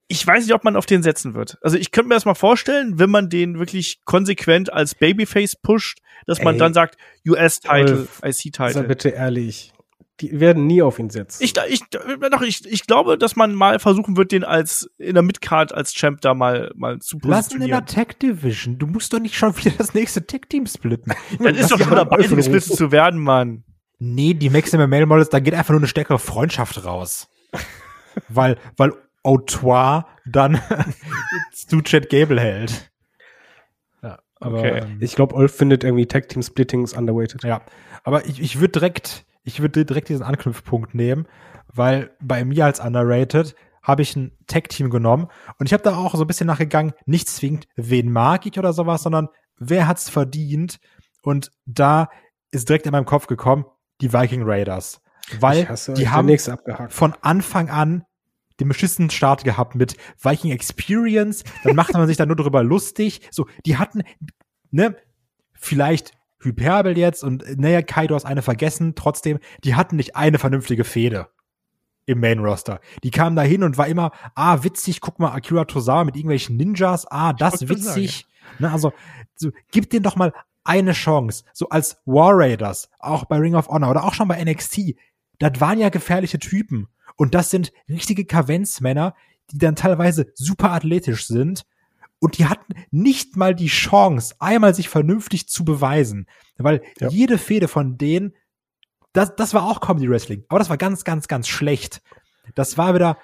ich weiß nicht, ob man auf den setzen wird. Also ich könnte mir das mal vorstellen, wenn man den wirklich konsequent als Babyface pusht, dass man Ey. dann sagt, US-Title, Wolf, Sei IC-Title. bitte ehrlich. Die werden nie auf ihn setzen. Ich, ich, doch, ich, ich glaube, dass man mal versuchen wird, den als in der Midcard als Champ da mal, mal zu Lass ihn in der positionieren. Tech Division. Du musst doch nicht schon wieder das nächste Tech Team splitten. Dann ist doch schon dabei, gesplittet zu werden, Mann. Nee, die Maximum Male Models, da geht einfach nur eine stärkere Freundschaft raus. weil, weil Autoire dann (laughs) zu Chad Gable hält. Ja, aber, Okay. ähm, Ich glaube, Olf findet irgendwie Tag Team Splittings underweighted. ja, aber ich, ich würde direkt, ich würde direkt diesen Anknüpfpunkt nehmen, weil bei mir als underrated habe ich ein Tag-Team genommen und ich habe da auch so ein bisschen nachgegangen, nicht zwingend, wen mag ich oder sowas, sondern wer hat's verdient und da ist direkt in meinem Kopf gekommen, die Viking Raiders. Weil die haben von Anfang an den beschissenen Start gehabt mit Viking Experience, dann machte man sich da nur drüber lustig. So, die hatten, ne, vielleicht Hyperbel jetzt und naja, Kaido hast eine vergessen, trotzdem, die hatten nicht eine vernünftige Fehde im Main Roster. Die kamen da hin und war immer, ah, witzig, guck mal, Akira Tozawa mit irgendwelchen Ninjas, ah, das witzig. Ne, also, so, gib denen doch mal eine Chance. So als War Raiders, auch bei Ring of Honor oder auch schon bei NXT. Das waren ja gefährliche Typen. Und das sind richtige Kavenzmänner, die dann teilweise super athletisch sind. Und die hatten nicht mal die Chance, einmal sich vernünftig zu beweisen. Weil Ja. jede Fehde von denen, das, das war auch Comedy Wrestling. Aber das war ganz, ganz, ganz schlecht. Das war wieder,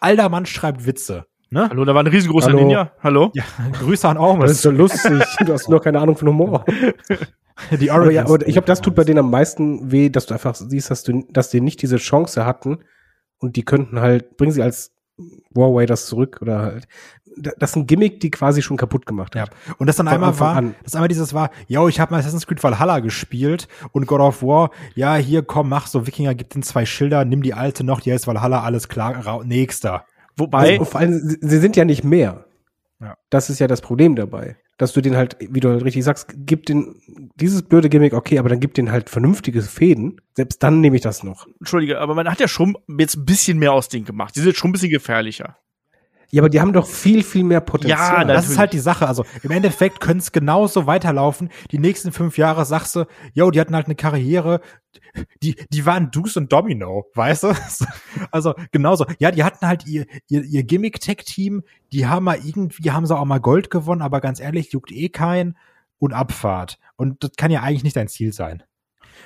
alter Mann schreibt Witze. Ne? Hallo, da war ein riesengroßer Hallo. Ninja. Hallo? Ja, Grüße an Das Ormus. ist so lustig. Du hast nur keine Ahnung von Humor. (laughs) Die Aber ja, aber ich glaube, das tut bei denen am meisten weh, dass du einfach siehst, dass du, dass die nicht diese Chance hatten und die könnten halt, bringen sie als War Raiders zurück oder halt. da- Das ist ein Gimmick, die quasi schon kaputt gemacht Ja, hat. und das dann Von einmal Anfang war, an. das einmal dieses war, yo, ich habe mal Assassin's Creed Valhalla gespielt und God of War, ja, hier, komm, mach so, Wikinger, gib den zwei Schilder, nimm die alte noch, die heißt Valhalla, alles klar, rau- nächster. Wobei, Also, vor allem, sie, sie sind ja nicht mehr. Ja. Das ist ja das Problem dabei. Dass du den halt, wie du halt richtig sagst, gib den, dieses blöde Gimmick, okay, aber dann gib den halt vernünftige Fäden. Selbst dann nehme ich das noch. Entschuldige, aber man hat ja schon jetzt ein bisschen mehr aus denen gemacht. Die sind schon ein bisschen gefährlicher. Ja, aber die haben doch viel, viel mehr Potenzial. Ja, Das Natürlich. ist halt die Sache. Also im Endeffekt könnte es genauso weiterlaufen. Die nächsten fünf Jahre sagst du, yo, die hatten halt eine Karriere, die, die waren Deuce und Domino, weißt du? (laughs) Also genauso. Ja, die hatten halt ihr, ihr, ihr Gimmick-Tech-Team, die haben mal irgendwie, haben sie auch mal Gold gewonnen, aber ganz ehrlich, juckt eh kein und Abfahrt. Und das kann ja eigentlich nicht dein Ziel sein.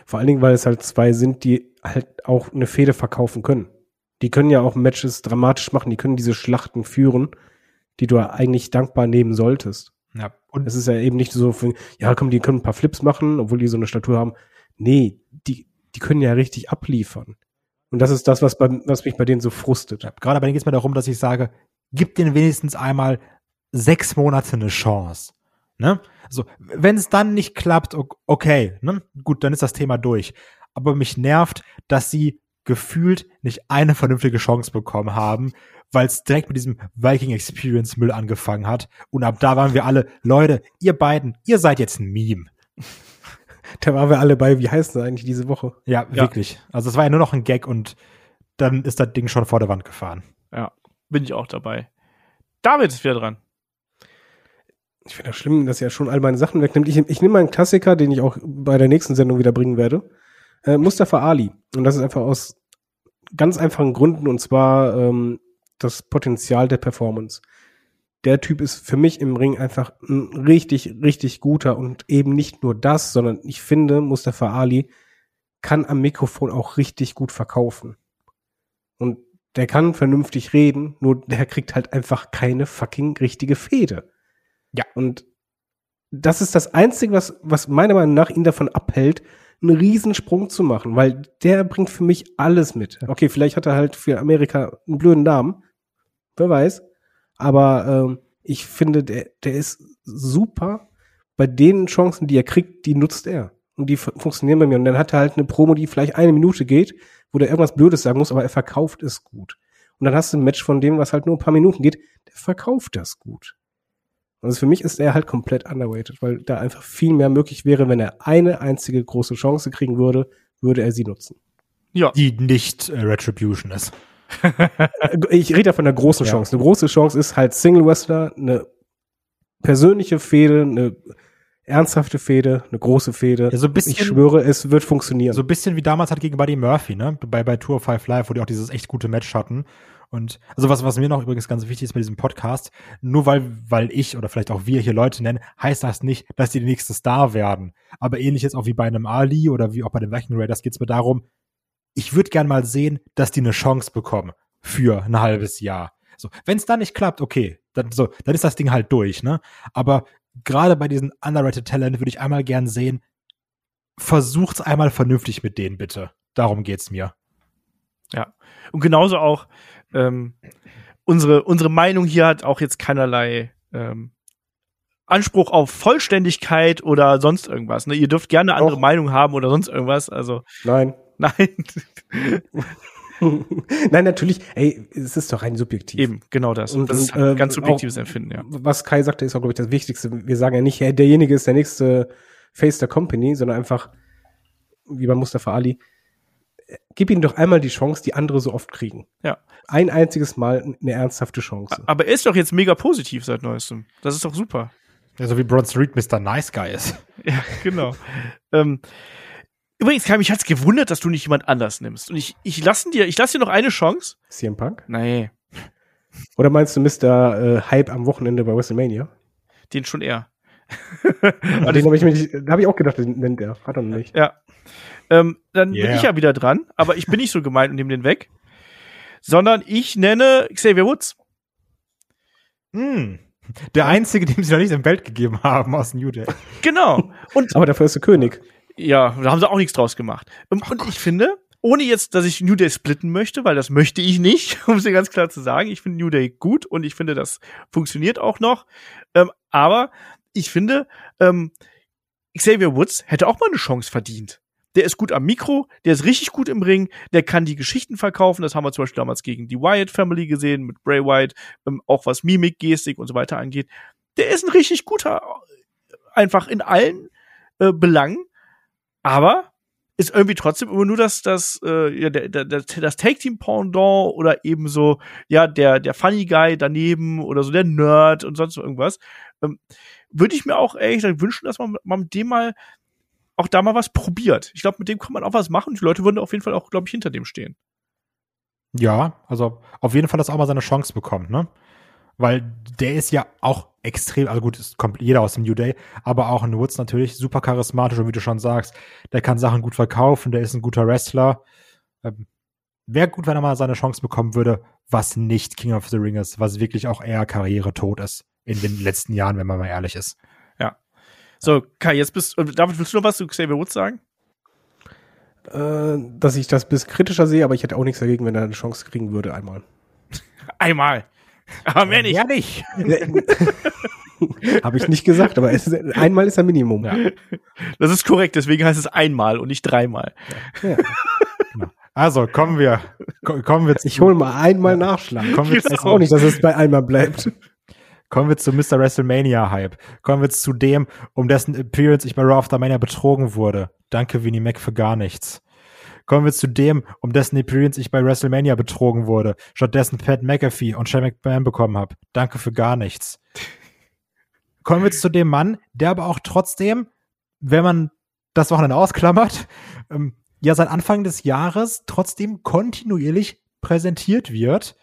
Vor allen Dingen, weil es halt zwei sind, die halt auch eine Fehde verkaufen können. Die können ja auch Matches dramatisch machen, die können diese Schlachten führen, die du eigentlich dankbar nehmen solltest. Ja. Und Es ist ja eben nicht so, für, ja, komm, die können ein paar Flips machen, obwohl die so eine Statur haben. Nee, die, die können ja richtig abliefern. Und das ist das, was, bei, was mich bei denen so frustet. Ja, gerade bei denen geht es mir darum, dass ich sage, gib denen wenigstens einmal sechs Monate eine Chance. Ne? So, wenn es dann nicht klappt, okay, ne? gut, dann ist das Thema durch. Aber mich nervt, dass sie gefühlt nicht eine vernünftige Chance bekommen haben, weil es direkt mit diesem Viking Experience Müll angefangen hat. Und ab da waren wir alle, Leute, ihr beiden, ihr seid jetzt ein Meme. (laughs) Da waren wir alle bei, wie heißt das eigentlich diese Woche? Ja, Ja. wirklich. Also es war ja nur noch ein Gag und dann ist das Ding schon vor der Wand gefahren. Ja, bin ich auch dabei. David ist wieder dran. Ich finde das schlimm, dass er schon all meine Sachen wegnimmt. Ich, ich nehme mal einen Klassiker, den ich auch bei der nächsten Sendung wieder bringen werde. Äh, Mustafa Ali. Und das ist einfach aus ganz einfachen Gründen und zwar ähm, das Potenzial der Performance. Der Typ ist für mich im Ring einfach ein richtig, richtig guter und eben nicht nur das, sondern ich finde, Mustafa Ali kann am Mikrofon auch richtig gut verkaufen. Und der kann vernünftig reden, nur der kriegt halt einfach keine fucking richtige Fehde. Ja. Und das ist das Einzige, was, was meiner Meinung nach ihn davon abhält, einen Riesensprung zu machen, weil der bringt für mich alles mit. Okay, vielleicht hat er halt für Amerika einen blöden Namen. Wer weiß. Aber ähm, ich finde, der, der ist super. Bei den Chancen, die er kriegt, die nutzt er. Und die fu- funktionieren bei mir. Und dann hat er halt eine Promo, die vielleicht eine Minute geht, wo der irgendwas Blödes sagen muss, aber er verkauft es gut. Und dann hast du ein Match von dem, was halt nur ein paar Minuten geht, der verkauft das gut. Also für mich ist er halt komplett underrated, weil da einfach viel mehr möglich wäre, wenn er eine einzige große Chance kriegen würde, würde er sie nutzen. Ja, Die nicht äh, Retribution ist. (laughs) Ich rede ja von der großen Ja. Chance. Eine große Chance ist halt Single Wrestler, eine persönliche Fehde, eine ernsthafte Fehde, eine große Fehde. Ja, so ein bisschen- ich schwöre, es wird funktionieren. So ein bisschen wie damals halt gegen Buddy Murphy, ne? Bei, bei Tour of Five Live, wo die auch dieses echt gute Match hatten. Und also was, was mir noch übrigens ganz wichtig ist bei diesem Podcast, nur weil, weil ich oder vielleicht auch wir hier Leute nennen, heißt das nicht, dass die der nächste Star werden. Aber ähnlich jetzt auch wie bei einem Ali oder wie auch bei den Viking Raiders geht's mir darum, ich würde gern mal sehen, dass die eine Chance bekommen für ein halbes Jahr. So, wenn es dann nicht klappt, okay, dann so, dann ist das Ding halt durch, ne? Aber gerade bei diesen underrated Talent würde ich einmal gern sehen, versucht's einmal vernünftig mit denen bitte. Darum geht's mir. Ja. Und genauso auch ähm, unsere, unsere Meinung hier hat auch jetzt keinerlei ähm, Anspruch auf Vollständigkeit oder sonst irgendwas. Ne? Ihr dürft gerne eine andere Doch. Meinung haben oder sonst irgendwas. Also Nein. (laughs) nein, (laughs) Nein, natürlich, ey, es ist doch rein subjektiv. eben genau das. Und- das ist halt ein ähm, ganz subjektives auch- Empfinden. Ja. Was Kai sagte, ist auch, glaube ich, das Wichtigste. Wir sagen ja nicht, hey, derjenige ist der nächste Face der Company, sondern einfach, wie bei Mustafa Ali, gib ihnen doch einmal die Chance, die andere so oft kriegen. Ja. Ein einziges Mal eine ernsthafte Chance. Aber er ist doch jetzt mega positiv seit neuestem. Das ist doch super. Ja, so wie Braun Street Mr. Nice Guy ist. Ja, genau. ähm, übrigens, Kai, mich hat's gewundert, dass du nicht jemand anders nimmst. Und ich, ich lasse dir, ich lasse dir noch eine Chance. CM Punk? Nee, Oder meinst du Mr. Äh, Hype am Wochenende bei WrestleMania? den schon eher. Aber den habe ich habe ich auch gedacht, den nennt er. Hat er noch nicht. Ja. Ähm, dann bin Yeah. ich ja wieder dran, aber ich bin nicht so gemein und nehme den weg. Sondern ich nenne Xavier Woods. Hm. Der einzige, dem sie noch nicht im Welt gegeben haben aus New Day. Genau. Und Aber dafür ist der König. ja, da haben sie auch nichts draus gemacht. Ähm, und ich finde, ohne jetzt, dass ich New Day splitten möchte, weil das möchte ich nicht, (laughs) um es dir ganz klar zu sagen. Ich finde New Day gut und ich finde, das funktioniert auch noch. Ähm, aber ich finde, ähm, Xavier Woods hätte auch mal eine Chance verdient. Der ist gut am Mikro, der ist richtig gut im Ring, der kann die Geschichten verkaufen. Das haben wir zum Beispiel damals gegen die Wyatt Family gesehen, mit Bray Wyatt, ähm, auch was Mimik, Gestik und so weiter angeht. Der ist ein richtig guter, einfach in allen äh, Belangen, aber ist irgendwie trotzdem immer nur das, das, äh, ja, der, der, das, das Take-Team-Pendant oder eben so, ja, der, der Funny Guy daneben oder so der Nerd und sonst irgendwas. Ähm, Würde ich mir auch ehrlich gesagt wünschen, dass man, man mit dem mal auch da mal was probiert. Ich glaube, mit dem kann man auch was machen. Die Leute würden auf jeden Fall auch, glaube ich, hinter dem stehen. Ja, also auf jeden Fall, dass er auch mal seine Chance bekommt, ne? Weil der ist ja auch extrem, also gut, es kommt jeder aus dem New Day, aber auch in Woods natürlich super charismatisch und wie du schon sagst, der kann Sachen gut verkaufen, der ist ein guter Wrestler. Ähm, Wäre gut, wenn er mal seine Chance bekommen würde, was nicht King of the Ring ist, was wirklich auch eher Karriere tot ist in den letzten Jahren, wenn man mal ehrlich ist. So, Kai, jetzt bist und David, willst du noch was zu Xavier Woods sagen? Äh, dass ich das bis kritischer sehe, aber ich hätte auch nichts dagegen, wenn er eine Chance kriegen würde einmal. (laughs) Einmal. Aber mehr nicht. Ja, nicht. (laughs) Habe ich nicht gesagt, aber es ist, einmal ist ein Minimum. Ja. Das ist korrekt, deswegen heißt es einmal und nicht dreimal. Ja. (laughs) Also, kommen wir, ko- kommen wir zu, Ich hole mal einmal Nachschlag. kommen wir Ich weiß Genau. auch nicht, dass es bei einmal bleibt. Kommen wir zu Mr. WrestleMania Hype. Kommen wir zu dem, um dessen Appearance ich bei Raw After Mania betrogen wurde. Danke, Vinnie Mac, für gar nichts. Kommen wir zu dem, um dessen Appearance ich bei WrestleMania betrogen wurde. Stattdessen Pat McAfee und Shane McMahon bekommen habe. Danke für gar nichts. Kommen wir zu dem Mann, der aber auch trotzdem, wenn man das Wochenende ausklammert, ähm, ja seit Anfang des Jahres trotzdem kontinuierlich präsentiert wird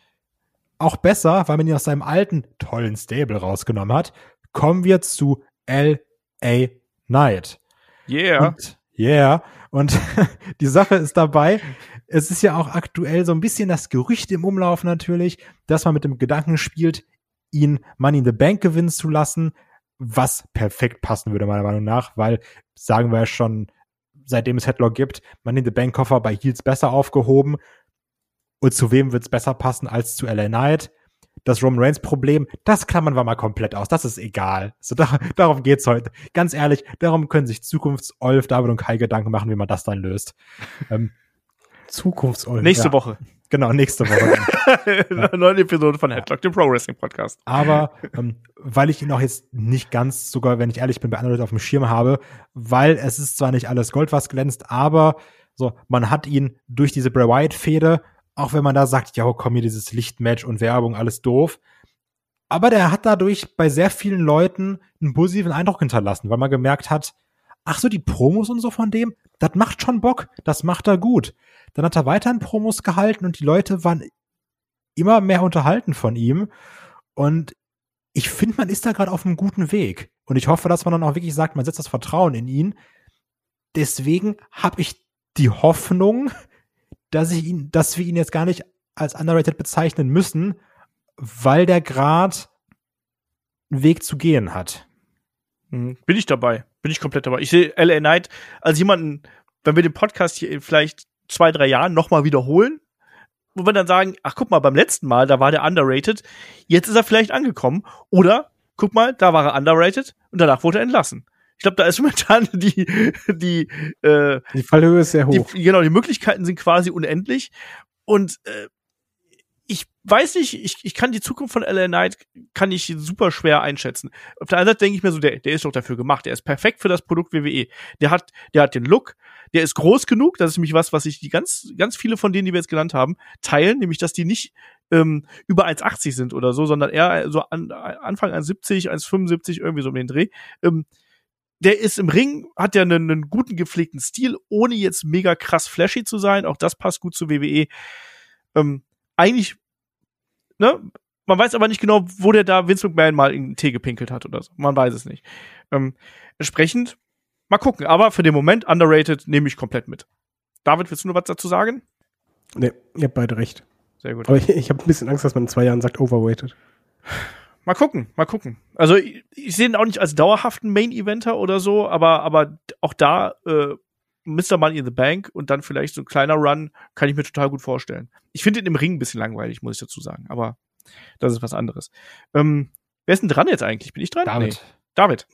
auch besser, weil man ihn aus seinem alten tollen Stable rausgenommen hat, kommen wir zu L.A. Knight. Yeah. Und, yeah. Und (laughs) die Sache ist dabei, es ist ja auch aktuell so ein bisschen das Gerücht im Umlauf natürlich, dass man mit dem Gedanken spielt, ihn Money in the Bank gewinnen zu lassen, was perfekt passen würde, meiner Meinung nach, weil, sagen wir ja schon, seitdem es Headlock gibt, Money in the Bank Koffer bei Heels besser aufgehoben. Und zu wem wird es besser passen als zu LA Knight? Das Roman Reigns Problem, das klammern wir mal komplett aus. Das ist egal. So, da, darum geht's heute. Ganz ehrlich, darum können sich Zukunfts-Olf, David und Kai Gedanken machen, wie man das dann löst. Ähm, Zukunftsolf. Nächste Ja. Woche. genau, nächste Woche. (laughs) dann. Eine neue Episode von Headlock, dem Pro Wrestling Podcast. Aber ähm, weil ich ihn auch jetzt nicht ganz, sogar wenn ich ehrlich bin, bei anderen Leuten auf dem Schirm habe, weil es ist zwar nicht alles Gold, was glänzt, aber so, man hat ihn durch diese Bray Wyatt-Fehde, auch wenn man da sagt, ja, komm hier, dieses Lichtmatch und Werbung, alles doof. Aber der hat dadurch bei sehr vielen Leuten einen positiven Eindruck hinterlassen, weil man gemerkt hat, ach so, die Promos und so von dem, das macht schon Bock, das macht er gut. Dann hat er weiterhin Promos gehalten und die Leute waren immer mehr unterhalten von ihm. Und ich finde, man ist da gerade auf einem guten Weg. Und ich hoffe, dass man dann auch wirklich sagt, man setzt das Vertrauen in ihn. Deswegen habe ich die Hoffnung, dass ich ihn, dass wir ihn jetzt gar nicht als underrated bezeichnen müssen, weil der gerade einen Weg zu gehen hat. Mhm. Bin ich dabei. Bin ich komplett dabei. Ich sehe LA Knight als jemanden, wenn wir den Podcast hier vielleicht zwei, drei Jahren nochmal wiederholen, wo wir dann sagen, ach guck mal, beim letzten Mal, da war der underrated, jetzt ist er vielleicht angekommen. Oder, guck mal, da war er underrated und danach wurde er entlassen. Ich glaube, da ist (laughs) momentan die, die, äh, Die Fallhöhe ist sehr die, hoch. genau, die Möglichkeiten sind quasi unendlich. Und äh, ich weiß nicht, ich, ich kann die Zukunft von LA Knight kann ich super schwer einschätzen. Auf der einen Seite denke ich mir so, der, der ist doch dafür gemacht, der ist perfekt für das Produkt WWE. Der hat, der hat den Look, der ist groß genug, das ist nämlich was, was ich die ganz, ganz viele von denen, die wir jetzt genannt haben, teilen, nämlich, dass die nicht ähm, über 1,80 sind oder so, sondern eher so an, Anfang 1,70, 1,75, irgendwie so um den Dreh. Ähm, der ist im Ring, hat ja einen, einen guten gepflegten Stil, ohne jetzt mega krass flashy zu sein. Auch das passt gut zu WWE. Ähm, eigentlich, ne? Man weiß aber nicht genau, wo der da Vince McMahon mal in den Tee gepinkelt hat oder so. Man weiß es nicht. Ähm, entsprechend, mal gucken. Aber für den Moment, underrated, nehme ich komplett mit. David, willst du noch was dazu sagen? Nee, ihr habt beide recht. Sehr gut. Aber ich, ich habe ein bisschen Angst, dass man in zwei Jahren sagt, overweighted. Mal gucken, mal gucken. Also ich, ich sehe ihn auch nicht als dauerhaften Main-Eventer oder so, aber, aber auch da äh, Mr. Money in the Bank und dann vielleicht so ein kleiner Run kann ich mir total gut vorstellen. Ich finde ihn im Ring ein bisschen langweilig, muss ich dazu sagen, aber das ist was anderes. Ähm, wer ist denn dran jetzt eigentlich? Bin ich dran? Nee. David.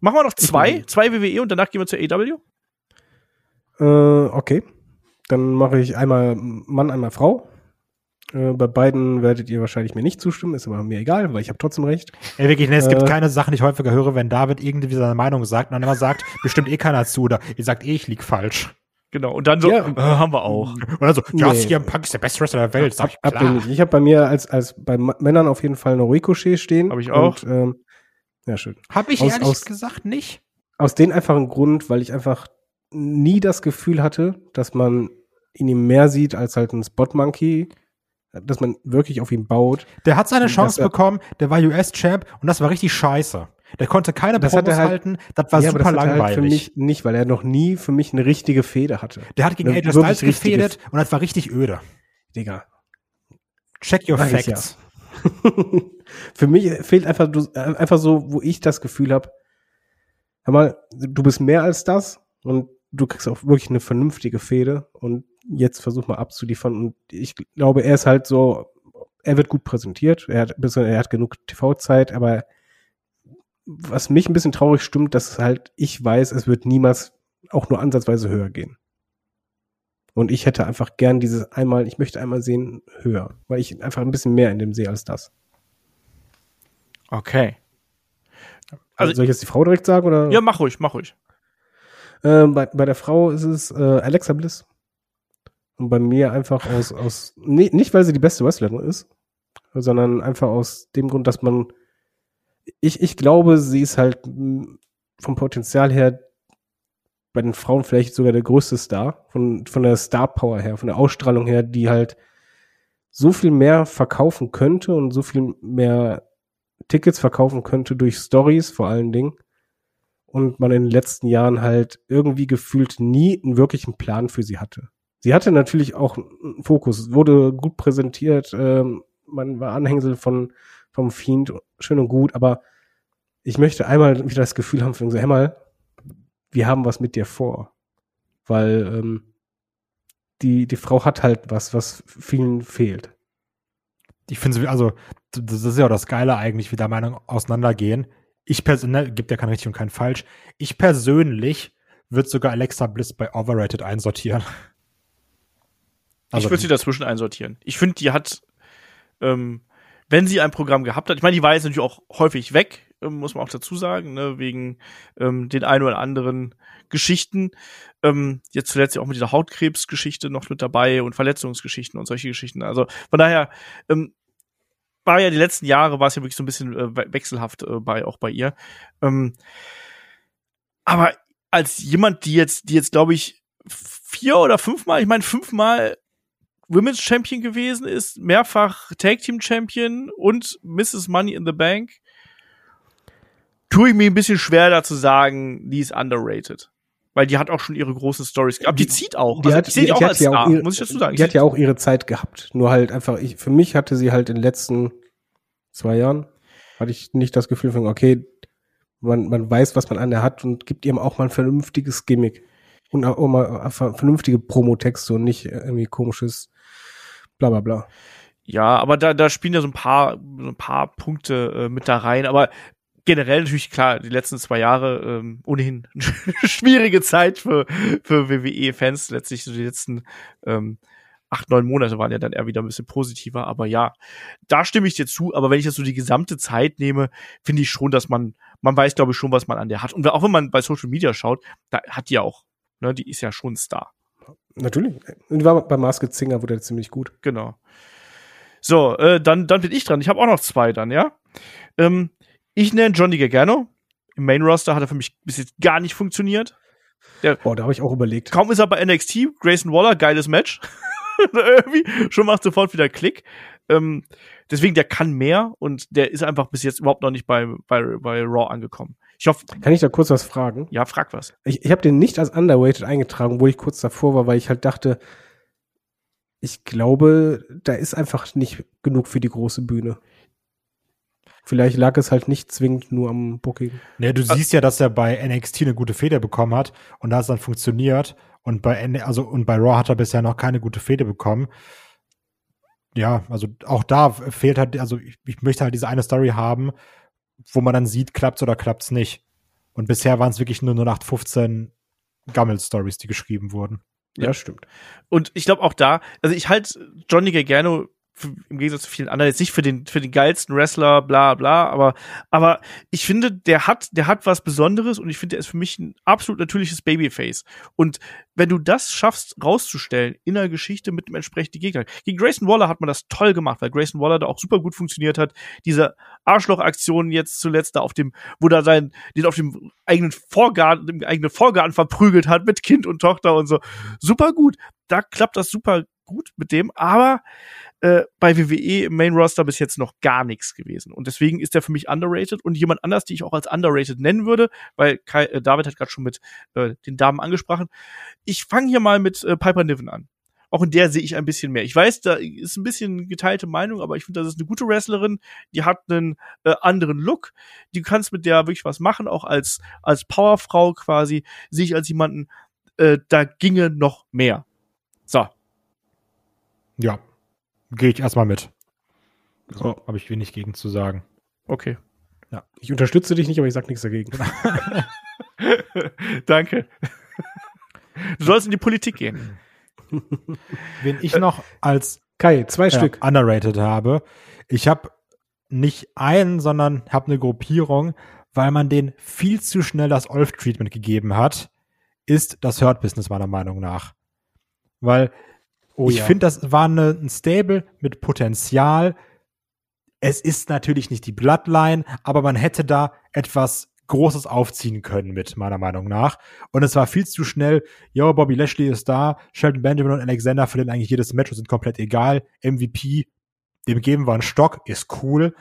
Machen wir noch zwei, zwei WWE und danach gehen wir zur AW? Äh, okay. Dann mache ich einmal Mann, einmal Frau. Äh, bei beiden werdet ihr wahrscheinlich mir nicht zustimmen, ist aber mir egal, weil ich habe trotzdem recht. Ey, wirklich, ne, es gibt Äh. keine Sachen, die ich häufiger höre, wenn David irgendwie seine Meinung sagt und dann immer sagt, bestimmt eh keiner zu oder ihr sagt eh, ich lieg falsch. Genau. Und dann so, Ja. äh, haben wir auch. Oder so, ja, Nee. CM Punk ist der beste Wrestler der Welt, sag ich Hab nicht. Ich habe bei mir als, als bei Männern auf jeden Fall eine Ricochet stehen. Hab ich auch. Und, ähm, ja, schön. Hab ich Aus- ehrlich aus- gesagt nicht. Aus dem einfachen Grund, weil ich einfach nie das Gefühl hatte, dass man in ihm mehr sieht als halt ein Spot Monkey dass man wirklich auf ihn baut. Der hat seine Chance bekommen, der war US-Champ und das war richtig scheiße. Der konnte keine Das Promos halt- halten, das war Ja, super das langweilig. Halt für mich nicht, weil er noch nie für mich eine richtige Fehde hatte. der hat gegen AJ Styles gefädet und das war richtig öde. Digga. Check your Sag facts. (laughs) für mich fehlt einfach, äh, einfach so, wo ich das Gefühl habe, hör mal, du bist mehr als das und du kriegst auch wirklich eine vernünftige Fehde und jetzt versuch mal abzuliefern und ich glaube, er ist halt so, er wird gut präsentiert, er hat, er hat genug TV-Zeit, aber was mich ein bisschen traurig stimmt, dass halt ich weiß, es wird niemals auch nur ansatzweise höher gehen. Und ich hätte einfach gern dieses einmal, ich möchte einmal sehen, höher, weil ich einfach ein bisschen mehr in dem sehe als das. Okay. Also, Also- soll ich jetzt die Frau direkt sagen oder? Ja, mach ruhig, mach ruhig. Ähm, bei, bei der Frau ist es äh, Alexa Bliss. Und bei mir einfach aus, aus nee, nicht weil sie die beste Wrestlerin ist, sondern einfach aus dem Grund, dass man, ich, ich glaube, sie ist halt vom Potenzial her bei den Frauen vielleicht sogar der größte Star, von, von der Star Power her, von der Ausstrahlung her, die halt so viel mehr verkaufen könnte und so viel mehr Tickets verkaufen könnte durch Stories vor allen Dingen und man in den letzten Jahren halt irgendwie gefühlt nie einen wirklichen Plan für sie hatte. Sie hatte natürlich auch einen Fokus, wurde gut präsentiert, ähm, man war Anhängsel von vom Fiend, schön und gut, aber ich möchte einmal wieder das Gefühl haben, von so, hey mal, wir haben was mit dir vor. Weil ähm, die, die Frau hat halt was, was vielen fehlt. Ich finde, also, das ist ja auch das Geile eigentlich, wie da Meinungen auseinandergehen. Ich persönlich, gibt ja kein richtig und kein falsch. Ich persönlich würde sogar Alexa Bliss bei Overrated einsortieren. Also ich würde sie dazwischen einsortieren. Ich finde, die hat, ähm, wenn sie ein Programm gehabt hat, ich meine, die war jetzt natürlich auch häufig weg, ähm, muss man auch dazu sagen, ne, wegen ähm, den ein oder anderen Geschichten. Ähm, jetzt zuletzt ja auch mit dieser Hautkrebsgeschichte noch mit dabei und Verletzungsgeschichten und solche Geschichten. Also von daher ähm, war ja die letzten Jahre war es ja wirklich so ein bisschen äh, we- wechselhaft äh, bei auch bei ihr. Ähm, aber als jemand, die jetzt, die jetzt glaube ich vier oder fünfmal, ich meine fünfmal Women's Champion gewesen ist, mehrfach Tag Team Champion und Mrs. Money in the Bank, tue ich mir ein bisschen schwer da zu sagen, die ist underrated. Weil die hat auch schon ihre großen Stories gehabt. Die, zieht auch. Die Also, hat, ich sehe die, auch als ja Star, ihre, muss ich dazu sagen. Die hat ja auch ihre Zeit gehabt. Nur halt einfach, ich, für mich hatte sie halt in den letzten zwei Jahren, hatte ich nicht das Gefühl von, okay, man, man weiß, was man an der hat und gibt ihr auch mal ein vernünftiges Gimmick. Und auch mal einfach vernünftige Promotexte und nicht irgendwie komisches bla bla bla. Ja, aber da, da spielen ja so ein paar, so ein paar Punkte äh, mit da rein. Aber generell natürlich klar, die letzten zwei Jahre ähm, ohnehin (laughs) schwierige Zeit für, für WWE-Fans. Letztlich so die letzten ähm, acht, neun Monate waren ja dann eher wieder ein bisschen positiver. Aber ja, da stimme ich dir zu. Aber wenn ich jetzt so die gesamte Zeit nehme, finde ich schon, dass man, man weiß, glaube ich, schon, was man an der hat. Und auch wenn man bei Social Media schaut, da hat die ja auch, ne, die ist ja schon Star. Natürlich. Und war bei Masked Singer wurde er ziemlich gut. Genau. So, äh, dann, dann bin ich dran. Ich habe auch noch zwei dann, ja. Ähm, ich nenne Johnny Gargano. Im Main Roster hat er für mich bis jetzt gar nicht funktioniert. Boah, da habe ich auch überlegt. Kaum ist er bei NXT, Grayson Waller, geiles Match. (laughs) Irgendwie schon macht sofort wieder Klick. Ähm, deswegen, der kann mehr und der ist einfach bis jetzt überhaupt noch nicht bei, bei, bei Raw angekommen. Ich hoffe, Kann ich da kurz was fragen? ja, frag was. Ich, ich habe den nicht als underrated eingetragen, wo ich kurz davor war, weil ich halt dachte, ich glaube, da ist einfach nicht genug für die große Bühne. Vielleicht lag es halt nicht zwingend nur am Booking. Ne, du Ah. siehst ja, dass er bei NXT eine gute Feder bekommen hat und da es dann funktioniert und bei N also und bei Raw hat er bisher noch keine gute Feder bekommen. Ja, also auch da fehlt halt, also ich, ich möchte halt diese eine Story haben, wo man dann sieht, klappt's oder klappt's nicht. Und bisher waren es wirklich nur 0815 Gammel-Stories, die geschrieben wurden. Ja, stimmt. Und ich glaube auch da, also ich halte Johnny Gargano im Gegensatz zu vielen anderen jetzt nicht für den für den geilsten Wrestler, bla bla, aber aber ich finde, der hat der hat was Besonderes und ich finde, der ist für mich ein absolut natürliches Babyface. Und wenn du das schaffst rauszustellen in der Geschichte mit dem entsprechenden Gegner, gegen Grayson Waller hat man das toll gemacht, weil Grayson Waller da auch super gut funktioniert hat. Diese Arschloch-Aktion jetzt zuletzt da auf dem, wo da sein, den auf dem eigenen Vorgarten, dem eigenen Vorgarten verprügelt hat mit Kind und Tochter und so super gut. Da klappt das super gut mit dem, aber äh, bei WWE im Main Roster bis jetzt noch gar nichts gewesen. Und deswegen ist er für mich underrated. Und jemand anders, die ich auch als underrated nennen würde, weil Kai, äh, David hat gerade schon mit äh, den Damen angesprochen. Ich fange hier mal mit äh, Piper Niven an. Auch in der sehe ich ein bisschen mehr. Ich weiß, da ist ein bisschen geteilte Meinung, aber ich finde, das ist eine gute Wrestlerin. Die hat einen äh, anderen Look. Die kannst mit der wirklich was machen, auch als als Powerfrau quasi. Sehe ich als jemanden, äh, da ginge noch mehr. So. Ja, gehe ich erstmal mit. So, habe ich wenig gegen zu sagen. Okay. Ja. Ich unterstütze dich nicht, aber ich sag nichts dagegen. (laughs) (laughs) Danke. Du sollst in die Politik gehen. Wen ich noch als Kai, zwei ja, Stück. underrated habe, ich habe nicht einen, sondern habe eine Gruppierung, weil man den viel zu schnell das Olf-Treatment gegeben hat, ist das Hurt-Business meiner Meinung nach. Weil Oh ich ja. finde, das war eine, ein Stable mit Potenzial. Es ist natürlich nicht die Bloodline, aber man hätte da etwas Großes aufziehen können mit, meiner Meinung nach. Und es war viel zu schnell. Jo, Bobby Lashley ist da. Shelton Benjamin und Alexander verlieren eigentlich jedes Match und sind komplett egal. MVP, dem geben wir einen Stock, ist cool.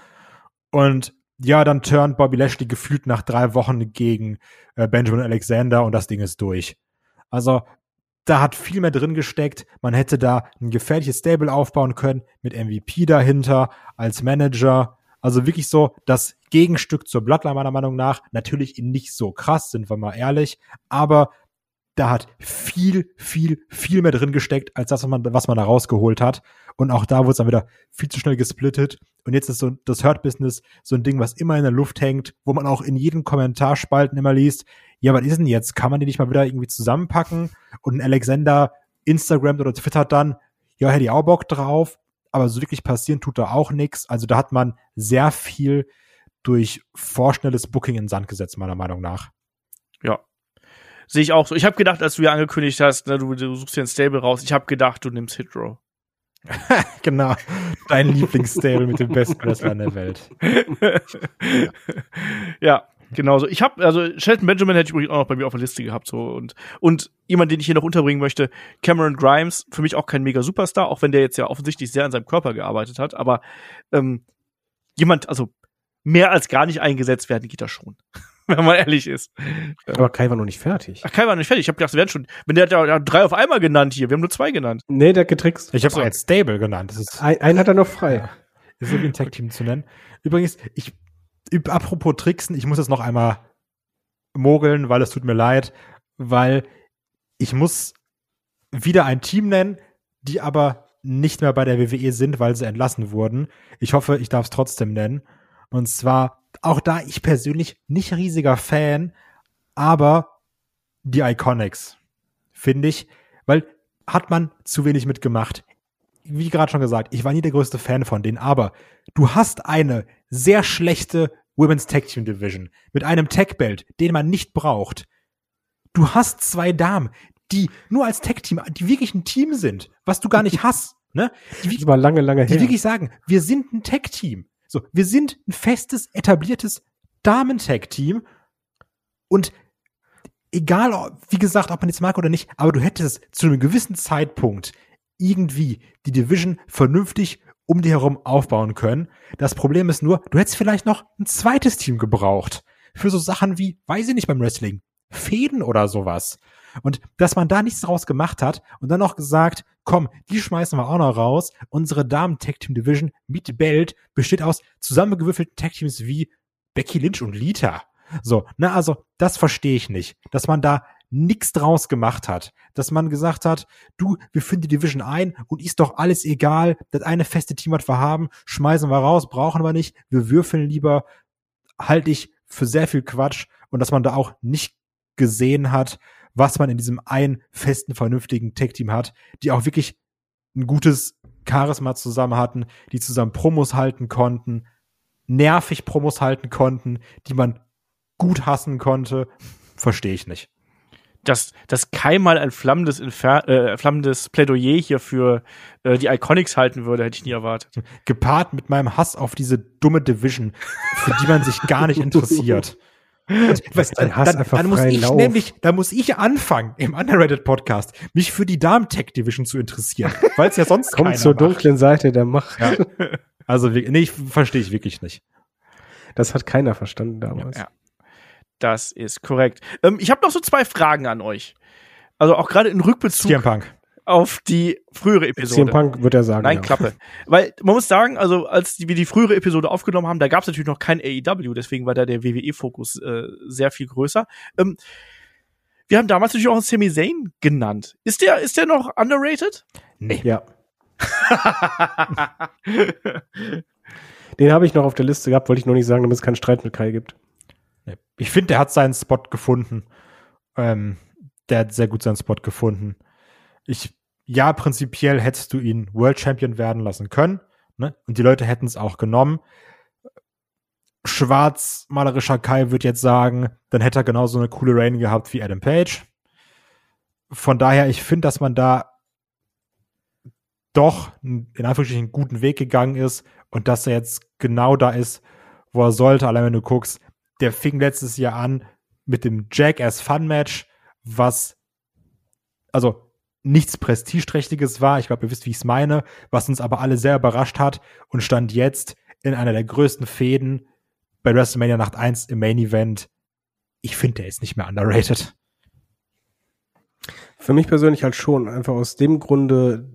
Und ja, dann turnt Bobby Lashley gefühlt nach drei Wochen gegen äh, Benjamin und Alexander und das Ding ist durch. Also, da hat viel mehr drin gesteckt. Man hätte da ein gefährliches Stable aufbauen können mit MVP dahinter als Manager. Also wirklich so das Gegenstück zur Bloodline meiner Meinung nach. Natürlich nicht so krass, sind wir mal ehrlich, aber da hat viel, viel, viel mehr drin gesteckt, als das, was man, was man da rausgeholt hat. Und auch da wurde es dann wieder viel zu schnell gesplittet. Und jetzt ist so das Hurt-Business so ein Ding, was immer in der Luft hängt, wo man auch in jedem Kommentarspalten immer liest, ja, was ist denn jetzt? Kann man die nicht mal wieder irgendwie zusammenpacken? Und ein Alexander Instagram oder twittert dann, ja, hätte ich auch Bock drauf. Aber so wirklich passieren tut da auch nichts. Also da hat man sehr viel durch vorschnelles Booking in den Sand gesetzt, meiner Meinung nach. Ja. Sehe ich auch so. Ich habe gedacht, als du ja angekündigt hast, ne, du, du suchst dir ein Stable raus, ich habe gedacht, du nimmst Hitrow. (laughs) genau. Dein Lieblingsstable mit dem besten Wrestler in der Welt. (laughs) ja, genau so. Ich habe also Shelton Benjamin hätte ich übrigens auch noch bei mir auf der Liste gehabt so und und jemand, den ich hier noch unterbringen möchte, Cameron Grimes, für mich auch kein mega Superstar, auch wenn der jetzt ja offensichtlich sehr an seinem Körper gearbeitet hat, aber ähm, jemand, also mehr als gar nicht eingesetzt werden geht das schon, (laughs) wenn man ehrlich ist. Aber Kai war noch nicht fertig. Ach, Kai war nicht fertig. Ich habe gedacht, wir werden schon, wenn der hat ja drei auf einmal genannt hier, wir haben nur zwei genannt. Nee, der hat getrickst. Ich habe So. es als Stable genannt. Das ist, Ein, einen hat er noch frei. ist so wie ein Tag-Team zu nennen. Übrigens, ich, apropos Tricksen, ich muss jetzt noch einmal mogeln, weil es tut mir leid, weil ich muss wieder ein Team nennen, die aber nicht mehr bei der WWE sind, weil sie entlassen wurden. Ich hoffe, ich darf es trotzdem nennen. Und zwar, auch da ich persönlich nicht riesiger Fan, aber die Iconics, finde ich, weil hat man zu wenig mitgemacht. Wie gerade schon gesagt, ich war nie der größte Fan von denen, aber du hast eine sehr schlechte Women's Tag Team Division mit einem Tag Belt, den man nicht braucht. Du hast zwei Damen, die nur als Tag Team, die wirklich ein Team sind, was du gar nicht (laughs) hast, ne? Die, Das war lange, lange die her. wirklich sagen, wir sind ein Tag-Team. So, wir sind ein festes, etabliertes Damen-Tag-Team. Und egal, wie gesagt, ob man jetzt mag oder nicht, aber du hättest zu einem gewissen Zeitpunkt irgendwie die Division vernünftig um die herum aufbauen können. Das Problem ist nur, du hättest vielleicht noch ein zweites Team gebraucht. Für so Sachen wie, weiß ich nicht beim Wrestling, Fäden oder sowas. Und dass man da nichts draus gemacht hat und dann noch gesagt, komm, die schmeißen wir auch noch raus. Unsere Damen Tag Team Division mit Belt besteht aus zusammengewürfelten Tag Teams wie Becky Lynch und Lita. So, na also, das verstehe ich nicht, dass man da nichts draus gemacht hat, dass man gesagt hat, du, wir führen die Division ein und ist doch alles egal, das eine feste Team, was wir haben, schmeißen wir raus, brauchen wir nicht, wir würfeln lieber, halte ich für sehr viel Quatsch und dass man da auch nicht gesehen hat, was man in diesem einen festen, vernünftigen Tag-Team hat, die auch wirklich ein gutes Charisma zusammen hatten, die zusammen Promos halten konnten, nervig Promos halten konnten, die man gut hassen konnte, verstehe ich nicht. Dass, dass Kai mal ein flammendes, Infer äh, flammendes Plädoyer hier für äh, die Iconics halten würde, hätte ich nie erwartet. Gepaart mit meinem Hass auf diese dumme Division, für die man sich gar nicht interessiert. (laughs) Was, Dein Hass dann, einfach dann muss ich Lauf. nämlich, da muss ich anfangen, im Underrated Podcast, mich für die Damen Tech Division zu interessieren, weil es ja sonst Komm keiner zur macht. dunklen Seite der Macht. Ja. (laughs) Also, nee, ich verstehe ich wirklich nicht. Das hat keiner verstanden damals. Ja. Das ist korrekt. Ähm, ich habe noch so zwei Fragen an euch. Also auch gerade in Rückbezug CM Punk. auf die frühere Episode. CM Punk wird er sagen. Nein, ja. Klappe. (laughs) Weil man muss sagen, also als wir die frühere Episode aufgenommen haben, da gab es natürlich noch kein AEW, deswegen war da der WWE-Fokus äh, sehr viel größer. Ähm, wir haben damals natürlich auch einen Sami Zayn genannt. Ist der, ist der noch underrated? Nee. Ja. (laughs) (laughs) Den habe ich noch auf der Liste gehabt, wollte ich nur nicht sagen, damit es keinen Streit mit Kai gibt. Nee. Ich finde, der hat seinen Spot gefunden. Ähm, der hat sehr gut seinen Spot gefunden. Ich, ja, prinzipiell hättest du ihn World Champion werden lassen können. Ne? Und die Leute hätten es auch genommen. Schwarzmalerischer Kai wird jetzt sagen, dann hätte er genauso eine coole Reign gehabt wie Adam Page. Von daher, ich finde, dass man da doch in Anführungsstrichen einen guten Weg gegangen ist und dass er jetzt genau da ist, wo er sollte. Allein wenn du guckst, der fing letztes Jahr an mit dem Jackass Fun Match, was also nichts prestigeträchtiges war. Ich glaube, ihr wisst, wie ich es meine, was uns aber alle sehr überrascht hat und stand jetzt in einer der größten Fäden bei WrestleMania Nacht 1 im Main Event. Ich finde, der ist nicht mehr underrated. Für mich persönlich halt schon, einfach aus dem Grunde,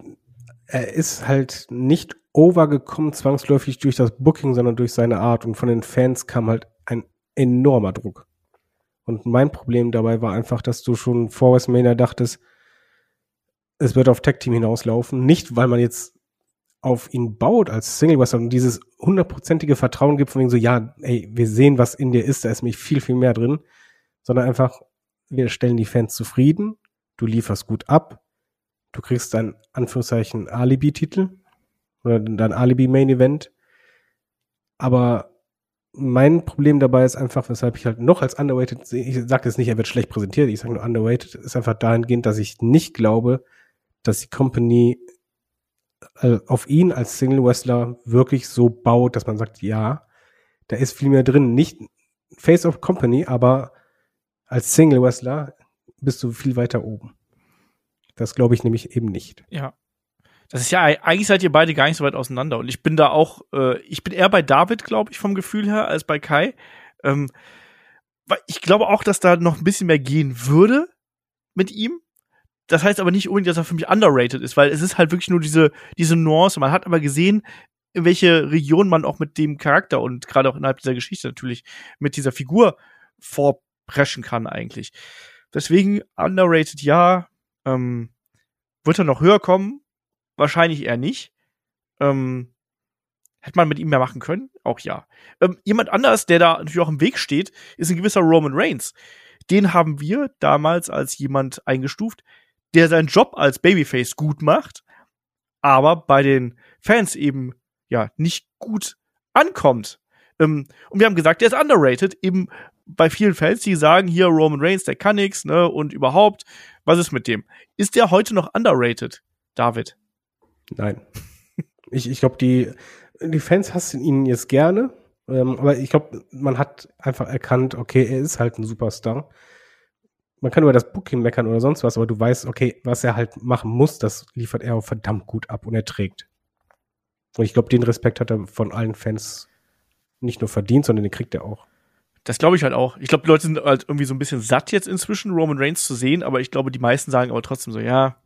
er ist halt nicht overgekommen zwangsläufig durch das Booking, sondern durch seine Art und von den Fans kam halt ein enormer Druck. Und mein Problem dabei war einfach, dass du schon vor WrestleMania dachtest, es wird auf Tag Team hinauslaufen, nicht weil man jetzt auf ihn baut als Single Wrestler und dieses hundertprozentige Vertrauen gibt von wegen so, ja, ey, wir sehen, was in dir ist, da ist nämlich viel, viel mehr drin, sondern einfach, wir stellen die Fans zufrieden, du lieferst gut ab, du kriegst dein Anführungszeichen Alibi-Titel oder dein Alibi-Main-Event. Aber mein Problem dabei ist einfach, weshalb ich halt noch als underrated sehe, ich sage jetzt nicht, er wird schlecht präsentiert, ich sage nur underrated, ist einfach dahingehend, dass ich nicht glaube, dass die Company äh, auf ihn als Single Wrestler wirklich so baut, dass man sagt, ja, da ist viel mehr drin. Nicht Face of Company, aber als Single Wrestler bist du viel weiter oben. Das glaube ich nämlich eben nicht. Ja. Das ist ja, eigentlich seid ihr beide gar nicht so weit auseinander. Und ich bin da auch, äh, ich bin eher bei David, glaube ich, vom Gefühl her, als bei Kai. Ähm, weil ich glaube auch, dass da noch ein bisschen mehr gehen würde mit ihm. Das heißt aber nicht unbedingt, dass er für mich underrated ist, weil es ist halt wirklich nur diese, diese Nuance. Man hat aber gesehen, in welche Region man auch mit dem Charakter und gerade auch innerhalb dieser Geschichte natürlich mit dieser Figur vorpreschen kann eigentlich. Deswegen underrated ja. Ähm, wird er noch höher kommen? Wahrscheinlich eher nicht. Ähm, hätte man mit ihm mehr machen können? Auch ja. Ähm, jemand anders, der da natürlich auch im Weg steht, ist ein gewisser Roman Reigns. Den haben wir damals als jemand eingestuft, der seinen Job als Babyface gut macht, aber bei den Fans eben ja nicht gut ankommt. Ähm, und wir haben gesagt, der ist underrated, eben bei vielen Fans, die sagen, hier Roman Reigns, der kann nix, ne, und überhaupt, was ist mit dem? Ist der heute noch underrated, David? Nein. Ich, ich glaube, die, die Fans hassen ihn jetzt gerne, ähm, aber ich glaube, man hat einfach erkannt, okay, er ist halt ein Superstar. Man kann über das Booking meckern oder sonst was, aber du weißt, okay, was er halt machen muss, das liefert er auch verdammt gut ab und er trägt. Und ich glaube, den Respekt hat er von allen Fans nicht nur verdient, sondern den kriegt er auch. Das glaube ich halt auch. Ich glaube, die Leute sind halt irgendwie so ein bisschen satt jetzt inzwischen, Roman Reigns zu sehen, aber ich glaube, die meisten sagen aber trotzdem so, ja,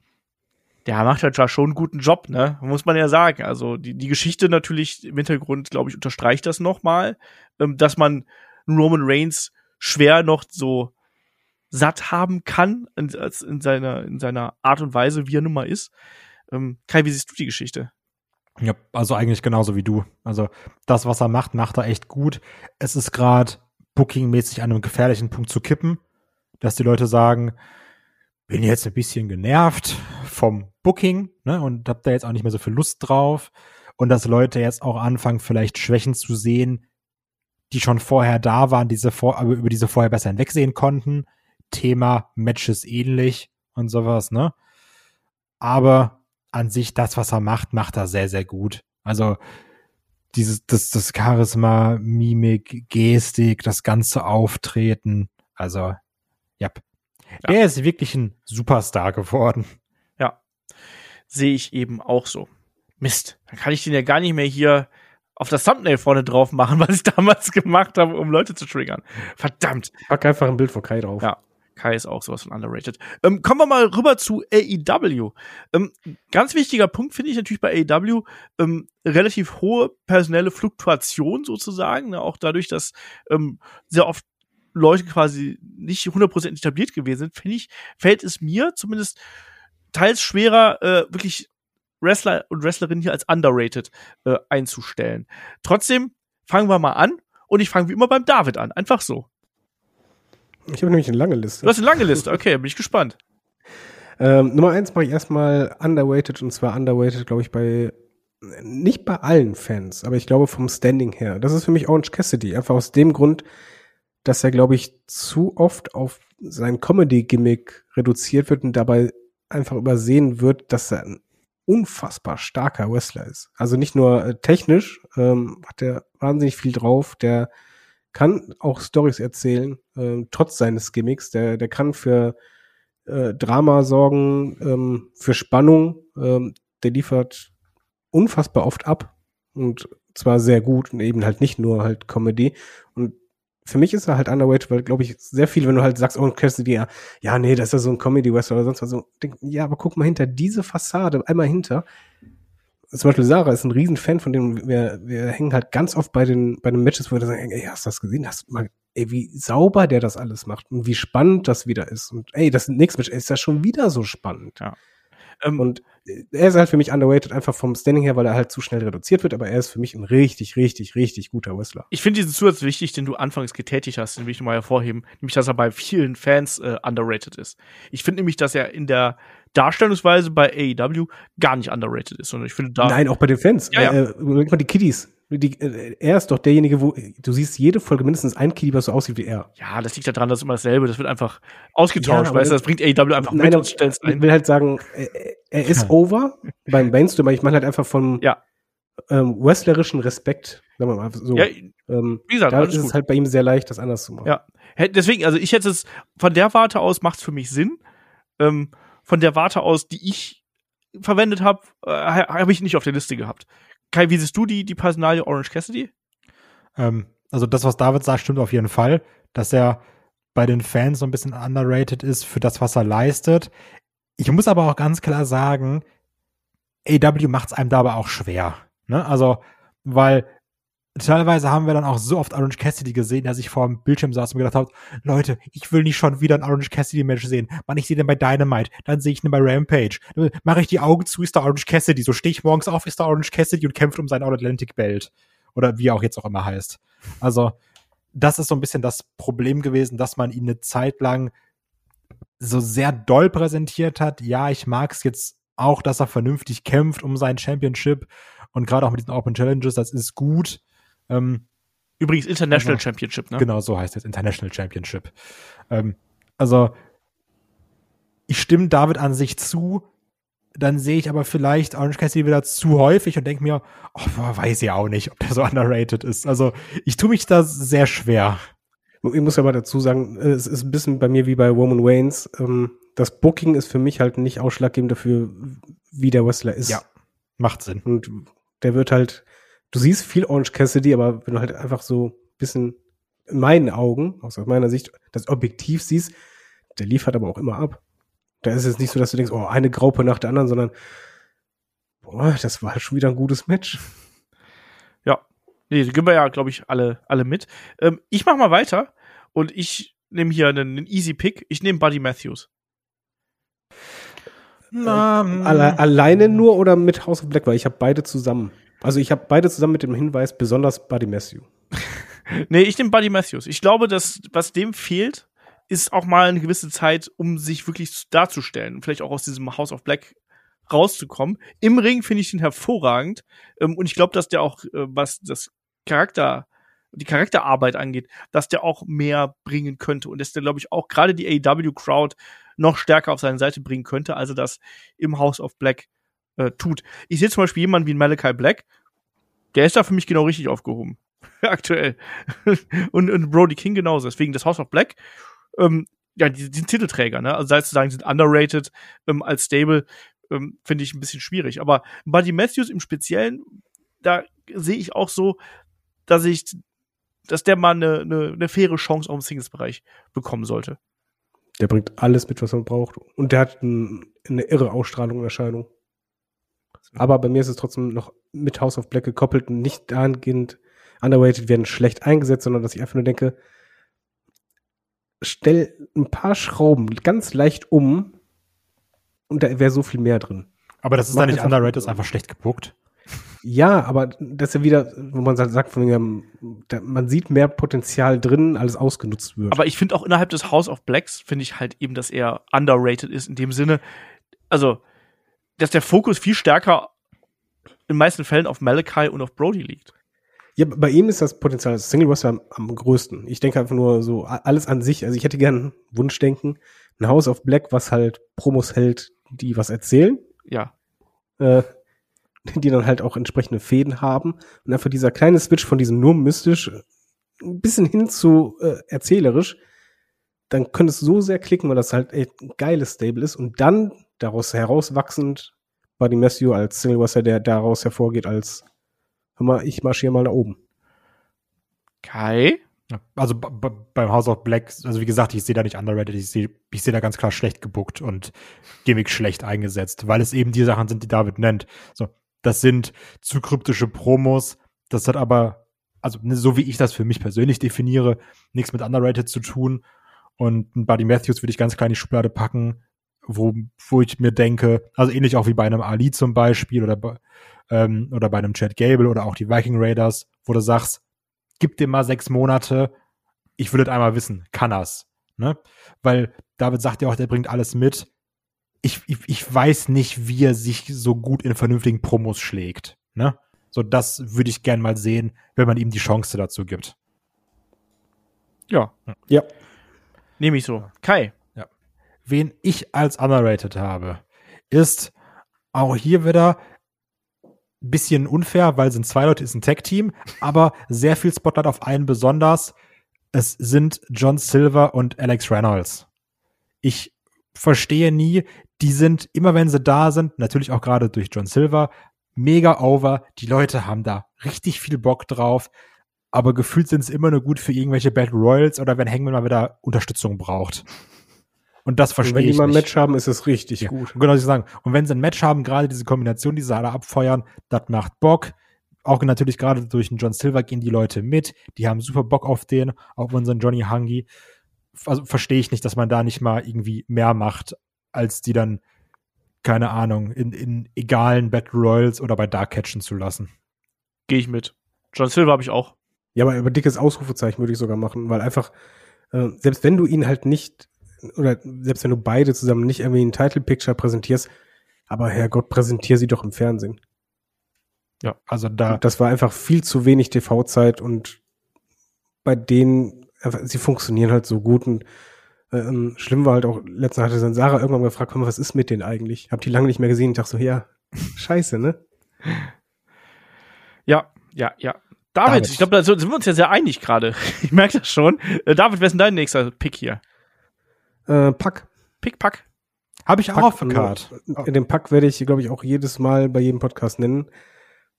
der macht halt ja schon einen guten Job, ne? Muss man ja sagen. Also die, die Geschichte natürlich im Hintergrund, glaube ich, unterstreicht das nochmal, ähm, dass man Roman Reigns schwer noch so satt haben kann in, in, seiner, in seiner Art und Weise, wie er nun mal ist. Ähm, Kai, wie siehst du die Geschichte? Ja, also eigentlich genauso wie du. Also das, was er macht, macht er echt gut. Es ist gerade bookingmäßig an einem gefährlichen Punkt zu kippen, dass die Leute sagen, bin jetzt ein bisschen genervt vom Booking ne, und hab da jetzt auch nicht mehr so viel Lust drauf und dass Leute jetzt auch anfangen, vielleicht Schwächen zu sehen, die schon vorher da waren, diese vor, aber über diese vorher besser hinwegsehen konnten. Thema Matches ähnlich und sowas, ne? Aber an sich das, was er macht, macht er sehr, sehr gut. Also dieses, das, das Charisma, Mimik, Gestik, das ganze Auftreten. Also, ja. Der ist wirklich ein Superstar geworden. Ja. Sehe ich eben auch so. Mist. Dann kann ich den ja gar nicht mehr hier auf das Thumbnail vorne drauf machen, (laughs) was ich damals gemacht habe, um Leute zu triggern. Verdammt. Pack einfach ein Bild von Kai drauf. Ja. Kai ist auch sowas von underrated. Ähm, kommen wir mal rüber zu AEW. Ähm, ganz wichtiger Punkt finde ich natürlich bei AEW ähm, relativ hohe personelle Fluktuation sozusagen. Ne? Auch dadurch, dass ähm, sehr oft Leute quasi nicht 100% etabliert gewesen sind, finde ich, fällt es mir zumindest teils schwerer, äh, wirklich Wrestler und Wrestlerinnen hier als underrated äh, einzustellen. Trotzdem fangen wir mal an und ich fange wie immer beim David an. Einfach so. Ich habe nämlich eine lange Liste. Du hast eine lange Liste, okay, bin ich gespannt. (laughs) Ähm, Nummer eins mache ich erstmal underrated und zwar underrated, glaube ich, bei nicht bei allen Fans, aber ich glaube vom Standing her. Das ist für mich Orange Cassidy. Einfach aus dem Grund, dass er, glaube ich, zu oft auf sein Comedy-Gimmick reduziert wird und dabei einfach übersehen wird, dass er ein unfassbar starker Wrestler ist. Also nicht nur äh, technisch ähm, hat er wahnsinnig viel drauf, der kann auch Stories erzählen, äh, trotz seines Gimmicks. Der, der kann für äh, Drama sorgen, ähm, für Spannung. Ähm, der liefert unfassbar oft ab und zwar sehr gut und eben halt nicht nur halt Comedy. Und für mich ist er halt underrated, weil, glaube ich, sehr viel, wenn du halt sagst, oh, Cassidy, ja, ja, nee, das ist ja so ein Comedy-Wrestler oder sonst was, so, denk, ja, aber guck mal hinter diese Fassade, einmal hinter. Zum Beispiel Sarah ist ein Riesenfan von dem, wir, wir hängen halt ganz oft bei den, bei den Matches, wo wir sagen, ey, hast du das gesehen? Hast du mal, ey, wie sauber der das alles macht und wie spannend das wieder ist. Und ey, das nächste Match ist ja schon wieder so spannend. Ja. Ähm, und er ist halt für mich underrated, einfach vom Standing her, weil er halt zu schnell reduziert wird, aber er ist für mich ein richtig, richtig, richtig guter Wrestler. Ich finde diesen Zusatz wichtig, den du anfangs getätigt hast, den will ich nochmal hervorheben, nämlich, dass er bei vielen Fans äh, underrated ist. Ich finde nämlich, dass er in der Darstellungsweise bei AEW gar nicht underrated ist, sondern ich finde da. Nein, auch bei den Fans. Ja, ja. Äh, mal die Kiddies. Die, äh, er ist doch derjenige, wo du siehst jede Folge mindestens ein Kiddie, was so aussieht wie er. Ja, das liegt ja daran, dass immer dasselbe, das wird einfach ausgetauscht, Ja, weißt du, das bringt AEW einfach Nein, mit und stellt ich ein. will halt sagen, er, er ist (laughs) over beim Mainstream, aber ich meine halt einfach von Ja. ähm, wrestlerischen Respekt. Sagen wir mal so. Ja, ähm, wie gesagt, da ist gut. es halt bei ihm sehr leicht, das anders zu machen. Ja. Deswegen, also ich hätte es von der Warte aus macht es für mich Sinn. Ähm, von der Warte aus, die ich verwendet habe, äh, habe ich nicht auf der Liste gehabt. Kai, wie siehst du die, die Personalie Orange Cassidy? Ähm, also das, was David sagt, stimmt auf jeden Fall, dass er bei den Fans so ein bisschen underrated ist für das, was er leistet. Ich muss aber auch ganz klar sagen, AW macht es einem dabei auch schwer. Ne? Also, weil teilweise haben wir dann auch so oft Orange Cassidy gesehen, der sich vor dem Bildschirm saß und gedacht hat, Leute, ich will nicht schon wieder ein Orange Cassidy Match sehen. Wann ich sehe den bei Dynamite, dann sehe ich ihn bei Rampage. Mache ich die Augen zu, ist da Orange Cassidy. So stehe ich morgens auf, ist da Orange Cassidy und kämpft um sein All-Atlantic Belt. Oder wie er auch jetzt auch immer heißt. Also, das ist so ein bisschen das Problem gewesen, dass man ihn eine Zeit lang so sehr doll präsentiert hat. Ja, ich mag es jetzt auch, dass er vernünftig kämpft um sein Championship und gerade auch mit diesen Open Challenges, das ist gut. Ähm, Übrigens International Also, Championship, ne? Genau, so heißt es, International Championship. Ähm, also, ich stimme David an sich zu, dann sehe ich aber vielleicht Orange Cassidy wieder zu häufig und denke mir, oh, boah, weiß ich auch nicht, ob der so underrated ist. Also, ich tue mich da sehr schwer. Ich muss aber dazu sagen, es ist ein bisschen bei mir wie bei Roman Waynes. Ähm, das Booking ist für mich halt nicht ausschlaggebend dafür, wie der Wrestler ist. Ja. Macht Sinn. Und der wird halt, du siehst viel Orange Cassidy, aber wenn du halt einfach so ein bisschen in meinen Augen, aus meiner Sicht, das Objektiv siehst, der liefert aber auch immer ab. Da ist es nicht so, dass du denkst, oh, eine Graupe nach der anderen, sondern boah, das war halt schon wieder ein gutes Match. Ja. Nee, die gehen wir ja, glaube ich, alle, alle mit. Ähm, ich mach mal weiter und ich nehme hier einen, einen Easy Pick. Ich nehme Buddy Matthews. Alle, alleine nur oder mit House of Black, weil ich habe beide zusammen. Also ich habe beide zusammen mit dem Hinweis, besonders Buddy Matthew. (laughs) Nee, ich nehme Buddy Matthews. Ich glaube, dass was dem fehlt, ist auch mal eine gewisse Zeit, um sich wirklich zu- darzustellen. Vielleicht auch aus diesem House of Black rauszukommen. Im Ring finde ich ihn hervorragend. Ähm, und ich glaube, dass der auch, äh, was das Charakter, die Charakterarbeit angeht, dass der auch mehr bringen könnte. Und dass der, glaube ich, auch gerade die AEW-Crowd noch stärker auf seine Seite bringen könnte, als er das im House of Black äh, tut. Ich sehe zum Beispiel jemanden wie Malachi Black, Der ist da für mich genau richtig aufgehoben. (laughs) Aktuell. und, und Brody King genauso. Deswegen das House of Black, ähm, ja, die, die sind Titelträger, ne? Also sei es zu sagen, sind underrated ähm, als Stable, ähm, finde ich ein bisschen schwierig. Aber Buddy Matthews im Speziellen, da sehe ich auch so, dass ich, dass der mal eine, eine, eine faire Chance auch im Singles-Bereich bekommen sollte. Der bringt alles mit, was man braucht. Und der hat ein, eine irre Ausstrahlung und Erscheinung. Aber bei mir ist es trotzdem noch mit House of Black gekoppelt und nicht dahingehend underrated werden schlecht eingesetzt, sondern dass ich einfach nur denke, stell ein paar Schrauben ganz leicht um und da wäre so viel mehr drin. Aber das ist dann nicht underrated, ist einfach schlecht gebuckt. Ja, aber das ist ja wieder, wo man sagt, von man sieht mehr Potenzial drin, als ausgenutzt wird. Aber ich finde auch innerhalb des House of Blacks, finde ich halt eben, dass er underrated ist in dem Sinne, also, dass der Fokus viel stärker in meisten Fällen auf Malachi und auf Brody liegt. Ja, bei ihm ist das Potenzial als Single Wrestler am, am größten. Ich denke einfach nur so alles an sich. Also ich hätte gern Wunschdenken, ein House of Black, was halt Promos hält, die was erzählen, Ja. äh, (laughs) die dann halt auch entsprechende Fäden haben und einfach dieser kleine Switch von diesem nur mystisch ein bisschen hin zu äh, erzählerisch, dann könnte es so sehr klicken, weil das halt echt ein geiles Stable ist und dann daraus herauswachsend Buddy Matthew als Single Wrestler, der daraus hervorgeht als hör mal, ich marschiere mal nach oben. Kai? Also beim House of Black, also wie gesagt, ich sehe da nicht underrated, ich sehe ich sehe da ganz klar schlecht gebuckt und Gimmick schlecht eingesetzt, weil es eben die Sachen sind, die David nennt. So, das sind zu kryptische Promos, das hat aber, also ne, so wie ich das für mich persönlich definiere, nichts mit underrated zu tun. Und ein Buddy Matthews würde ich ganz klar in die Schublade packen, wo, wo ich mir denke, also ähnlich auch wie bei einem Ali zum Beispiel oder bei, ähm, oder bei einem Chad Gable oder auch die Viking Raiders, wo du sagst, gib dem mal sechs Monate, ich würde einmal wissen, kann er's. Ne? Weil David sagt ja auch, der bringt alles mit. Ich, ich, ich weiß nicht, wie er sich so gut in vernünftigen Promos schlägt. Ne? So, das würde ich gern mal sehen, wenn man ihm die Chance dazu gibt. Ja. Ja. Nehme ich so. Kai. Wen ich als underrated habe, ist auch hier wieder bisschen unfair, weil sind zwei Leute, ist ein Tag-Team, aber sehr viel Spotlight auf einen besonders. Es sind John Silver und Alex Reynolds. Ich verstehe nie, die sind, immer wenn sie da sind, natürlich auch gerade durch John Silver, mega over. Die Leute haben da richtig viel Bock drauf, aber gefühlt sind es immer nur gut für irgendwelche Battle Royals oder wenn Hangman mal wieder Unterstützung braucht. Und das Und verstehe wenn die ich mal ein. Match haben, ist es richtig Ja, gut. und Genau, was ich sagen. Und wenn sie ein Match haben, gerade diese Kombination, die sie alle abfeuern, das macht Bock. Auch natürlich gerade durch den John Silver gehen die Leute mit. Die haben super Bock auf den, auf unseren Johnny Hungy. Also verstehe ich nicht, dass man da nicht mal irgendwie mehr macht, als die dann, keine Ahnung, in, in egalen Battle Royals oder bei Dark catchen zu lassen. Gehe ich mit. John Silver habe ich auch. Ja, aber über dickes Ausrufezeichen würde ich sogar machen, weil einfach, äh, selbst wenn du ihn halt nicht, oder selbst wenn du beide zusammen nicht irgendwie ein Title Picture präsentierst, aber Herrgott, präsentier sie doch im Fernsehen. Ja, also da, Das war einfach viel zu wenig TV-Zeit und bei denen, sie funktionieren halt so gut und ähm, schlimm war halt auch, letztens hatte dann Sarah irgendwann gefragt, komm, was ist mit denen eigentlich? Hab die lange nicht mehr gesehen und dachte so, ja, (laughs) scheiße, ne? Ja, ja, ja. David, David. ich glaube, da sind wir uns ja sehr einig gerade. (laughs) Ich merke das schon. Äh, David, wer ist denn dein nächster Pick hier? Äh, Pack. Pick, Pack. habe ich auch Pack, auf der Card. äh, Den Pack werde ich, glaube ich, auch jedes Mal bei jedem Podcast nennen,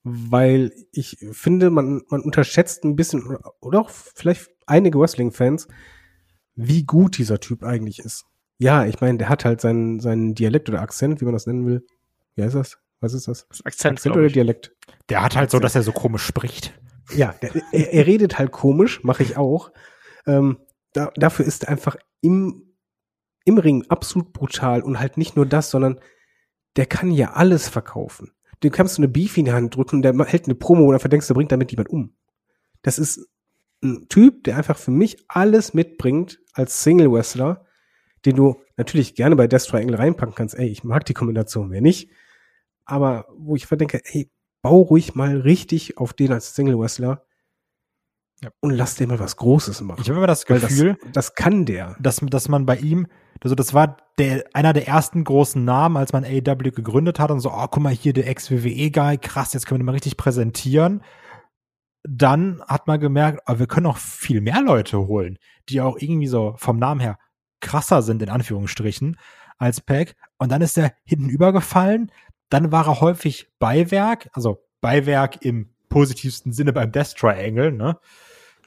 weil ich finde, man, man unterschätzt ein bisschen, oder- auch vielleicht einige Wrestling-Fans, wie gut dieser Typ eigentlich ist. Ja, ich meine, der hat halt seinen, seinen Dialekt oder Akzent, wie man das nennen will. Wie heißt das? Was ist das? Das ist Akzent, Akzent oder. Dialekt? Der hat halt so, dass er so komisch spricht. Ja, der, er, er redet halt komisch, mache ich auch. Ähm, da, dafür ist er einfach im, im Ring absolut brutal und halt nicht nur das, sondern der kann ja alles verkaufen. Du kannst so eine Beefy in die Hand drücken der hält eine Promo dann verdenkst du, bringt damit jemand um. Das ist ein Typ, der einfach für mich alles mitbringt als Single-Wrestler, den du natürlich gerne bei Death Triangle reinpacken kannst. Ey, ich mag die Kombination, wer nicht. Aber wo ich verdenke, ey, bau ruhig mal richtig auf den als Single-Wrestler Ja. und lass den mal was Großes machen. Ich habe immer das Gefühl, das, das kann der. dass, dass man bei ihm, also das war der, einer der ersten großen Namen, als man AEW gegründet hat und so, oh, guck mal hier, der Ex-WWE-Guy, krass, jetzt können wir den mal richtig präsentieren. dann hat man gemerkt, aber wir können auch viel mehr Leute holen, die auch irgendwie so vom Namen her krasser sind, in Anführungsstrichen, als Pack. Und dann ist er hinten übergefallen. Dann war er häufig Beiwerk, also Beiwerk im positivsten Sinne beim Death Triangle, ne?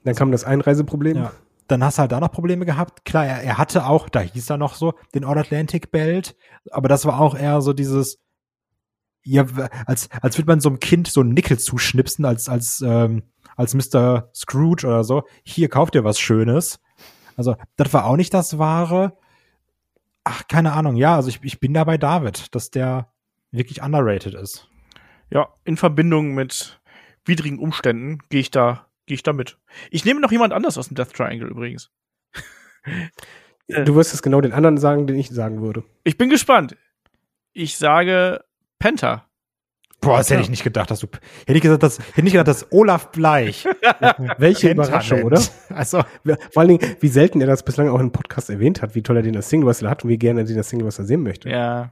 Dann kam das Einreiseproblem. Ja. Dann hast du halt da noch Probleme gehabt. Klar, er, er hatte auch, da hieß er noch so, den All-Atlantic Belt, aber das war auch eher so dieses, ja, als, als würde man so einem Kind so einen Nickel zuschnipsen, als, als, ähm, als Mr. Scrooge oder so. Hier kauft ihr was Schönes. Also, das war auch nicht das Wahre. Ach, keine Ahnung. Ja, also ich, ich bin da bei David, dass der wirklich underrated ist. Ja, in Verbindung mit widrigen Umständen gehe ich da, gehe ich da mit. Ich nehme noch jemand anders aus dem Death Triangle übrigens. (laughs) Du wirst es genau den anderen sagen, den ich sagen würde. Ich bin gespannt. Ich sage Penta. Boah, das hätte ich nicht gedacht, dass du. Hätte ich gesagt, dass, hätte nicht gedacht, dass Olaf Bleich. (laughs) Welche Überraschung, oder? Also, Vor allen Dingen, wie selten er das bislang auch im Podcast erwähnt hat, wie toll er den als Single Wrestler hat und wie gerne er den als Single Wrestler sehen möchte. Ja.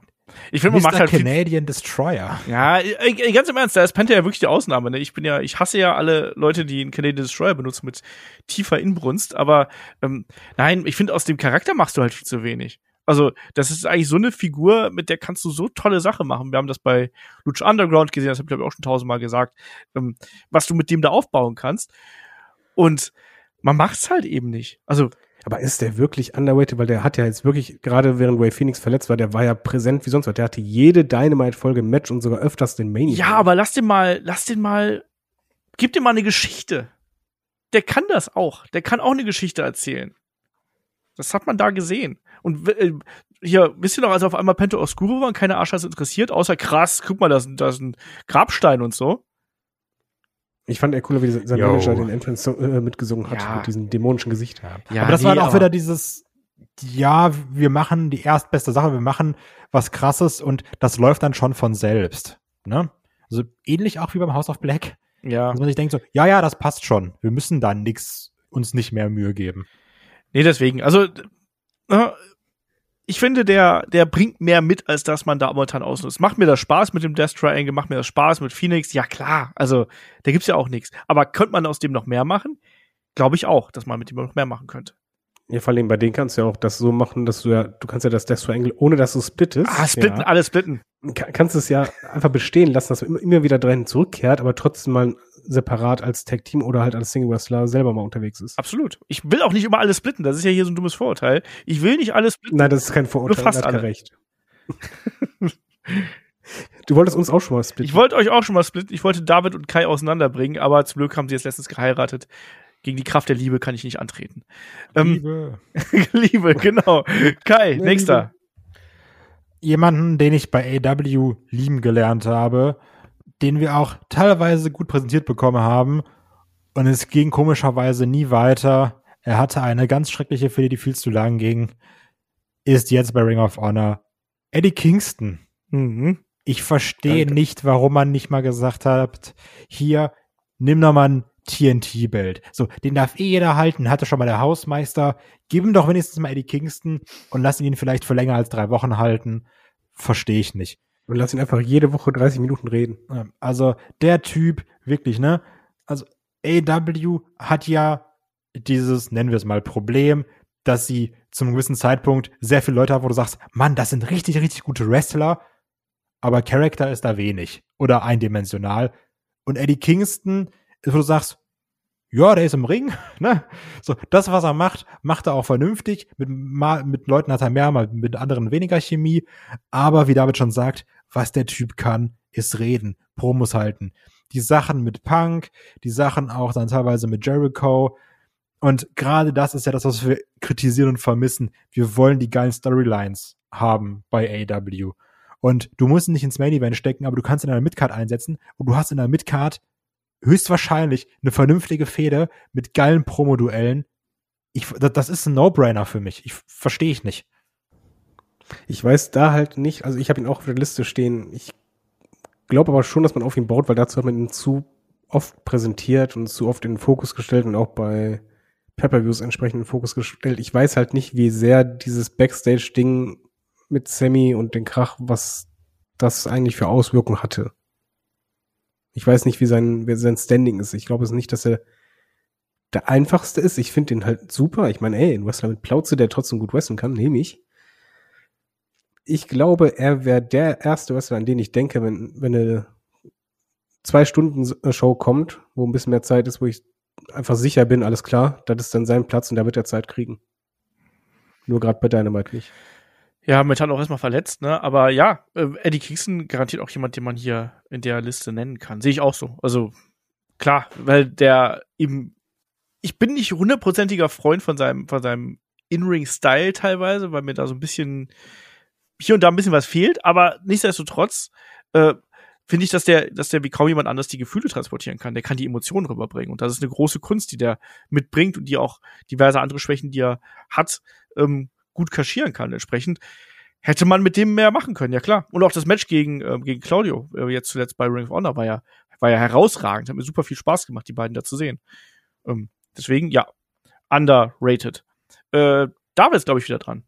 Ich finde, man macht halt Canadian Destroyer. Ja, ganz im Ernst, da ist Penta ja wirklich die Ausnahme. Ne? Ich bin ja, ich hasse ja alle Leute, die einen Canadian Destroyer benutzen mit tiefer Inbrunst, aber ähm, nein, ich finde, aus dem Charakter machst du halt viel zu wenig. Also, das ist eigentlich so eine Figur, mit der kannst du so tolle Sachen machen. Wir haben das bei Lucha Underground gesehen, das habe ich glaube ich auch schon tausendmal gesagt, ähm, was du mit dem da aufbauen kannst. Und man macht's halt eben nicht. Also, Aber ist der wirklich underweighted? Weil der hat ja jetzt wirklich, gerade während Ray Phoenix verletzt war, der war ja präsent wie sonst was. Der hatte jede Dynamite-Folge im Match und sogar öfters den Main. ja, aber lass den mal, lass den mal, gib dem mal eine Geschichte. Der kann das auch. Der kann auch eine Geschichte erzählen. Das hat man da gesehen. Und äh, hier, wisst ihr noch, als auf einmal Pento Oscuro war und keine Arschers interessiert, außer krass, guck mal, da ist, da ist ein Grabstein und so. Ich fand er cooler, wie sein Yo. Manager den Entrance äh, mitgesungen hat, Ja. mit diesem dämonischen Gesicht. Ja, aber das war dann auch wieder dieses, ja, wir machen die erstbeste Sache, wir machen was krasses und das läuft dann schon von selbst. Ne? Also ähnlich auch wie beim House of Black. Ja. Dass man sich denkt so, ja, ja, das passt schon. Wir müssen da nix, uns nicht mehr Mühe geben. Nee, deswegen. Also, äh, ich finde, der, der bringt mehr mit, als dass man da momentan ausnutzt. Macht mir das Spaß mit dem Death Triangle, macht mir das Spaß mit Phoenix. Ja, klar. Also, da gibt's ja auch nichts. Aber könnte man aus dem noch mehr machen? Glaube ich auch, dass man mit dem noch mehr machen könnte. Ja, vor allem bei denen kannst du ja auch das so machen, dass du ja, du kannst ja das Death Triangle, ohne dass du splittest. Ah, splitten, ja, alles splitten. ka- kannst du es ja einfach bestehen lassen, dass man immer, immer wieder drin zurückkehrt, aber trotzdem mal separat als Tag Team oder halt als Single Wrestler selber mal unterwegs ist. Absolut. Ich will auch nicht immer alles splitten. Das ist ja hier so ein dummes Vorurteil. Ich will nicht alles splitten. Nein, das ist kein Vorurteil, Nur fast da hat er alle. recht. (laughs) du wolltest uns auch schon mal splitten. Ich wollte euch auch schon mal splitten. Ich wollte David und Kai auseinanderbringen, aber zum Glück haben sie jetzt letztens geheiratet. Gegen die Kraft der Liebe kann ich nicht antreten. Ähm, Liebe. (laughs) Liebe, genau. Kai, nächster. Jemanden, den ich bei AW lieben gelernt habe, den wir auch teilweise gut präsentiert bekommen haben und es ging komischerweise nie weiter. Er hatte eine ganz schreckliche Fehde, die viel zu lang ging, ist jetzt bei Ring of Honor Eddie Kingston. Mhm. Ich verstehe Danke. nicht, warum man nicht mal gesagt hat, hier, nimm doch mal ein TNT-Belt. So, den darf eh jeder halten, hatte schon mal der Hausmeister. Gib ihm doch wenigstens mal Eddie Kingston und lass ihn vielleicht für länger als drei Wochen halten. Verstehe ich nicht. Und lass ihn einfach jede Woche 30 Minuten reden. Also, der Typ, wirklich, ne? Also, AW hat ja dieses, nennen wir es mal, Problem, dass sie zum gewissen Zeitpunkt sehr viele Leute haben, wo du sagst, Mann, das sind richtig, richtig gute Wrestler, aber Charakter ist da wenig oder eindimensional. Und Eddie Kingston, wo du sagst, ja, der ist im Ring, (laughs) ne? So, das, was er macht, macht er auch vernünftig. Mit, mit Leuten hat er mehr, mit anderen weniger Chemie. Aber wie David schon sagt, was der Typ kann, ist reden, Promos halten. Die Sachen mit Punk, die Sachen auch dann teilweise mit Jericho. Und gerade das ist ja das, was wir kritisieren und vermissen. Wir wollen die geilen Storylines haben bei AW. Und du musst ihn nicht ins Main Event stecken, aber du kannst in einer Midcard einsetzen und du hast in der Midcard höchstwahrscheinlich eine vernünftige Fehde mit geilen Promoduellen. Ich, das, das ist ein No-Brainer für mich. Ich verstehe ich nicht. Ich weiß da halt nicht, also ich habe ihn auch auf der Liste stehen. Ich glaube aber schon, dass man auf ihn baut, weil dazu hat man ihn zu oft präsentiert und zu oft in den Fokus gestellt und auch bei Pay-Per-Views entsprechend in den Fokus gestellt. Ich weiß halt nicht, wie sehr dieses Backstage-Ding mit Sammy und den Krach, was das eigentlich für Auswirkungen hatte. Ich weiß nicht, wie sein, wie sein Standing ist. Ich glaube es nicht, dass er der einfachste ist. Ich finde ihn halt super. Ich meine, ey, ein Wrestler mit Plauze, der trotzdem gut wrestlen kann, nehme ich. Ich glaube, er wäre der erste Wrestler, an den ich denke, wenn, wenn eine zwei Stunden Show kommt, wo ein bisschen mehr Zeit ist, wo ich einfach sicher bin, alles klar, das ist dann sein Platz und da wird er Zeit kriegen. Nur gerade bei Dynamite nicht. Ja, momentan auch erstmal verletzt, ne? Aber ja, äh, Eddie Kingston garantiert auch jemand, den man hier in der Liste nennen kann. Sehe ich auch so. Also klar, weil der eben, ich bin nicht hundertprozentiger Freund von seinem, von seinem In-Ring-Style teilweise, weil mir da so ein bisschen hier und da ein bisschen was fehlt, aber nichtsdestotrotz äh, finde ich, dass der, dass der wie kaum jemand anders die Gefühle transportieren kann. Der kann die Emotionen rüberbringen. Und das ist eine große Kunst, die der mitbringt und die auch diverse andere Schwächen, die er hat, ähm, gut kaschieren kann. Entsprechend hätte man mit dem mehr machen können, ja klar. Und auch das Match gegen, äh, gegen Claudio, äh, jetzt zuletzt bei Ring of Honor, war ja, war ja herausragend. Hat mir super viel Spaß gemacht, die beiden da zu sehen. Ähm, deswegen, ja, underrated. Äh, David ist, glaube ich, wieder dran.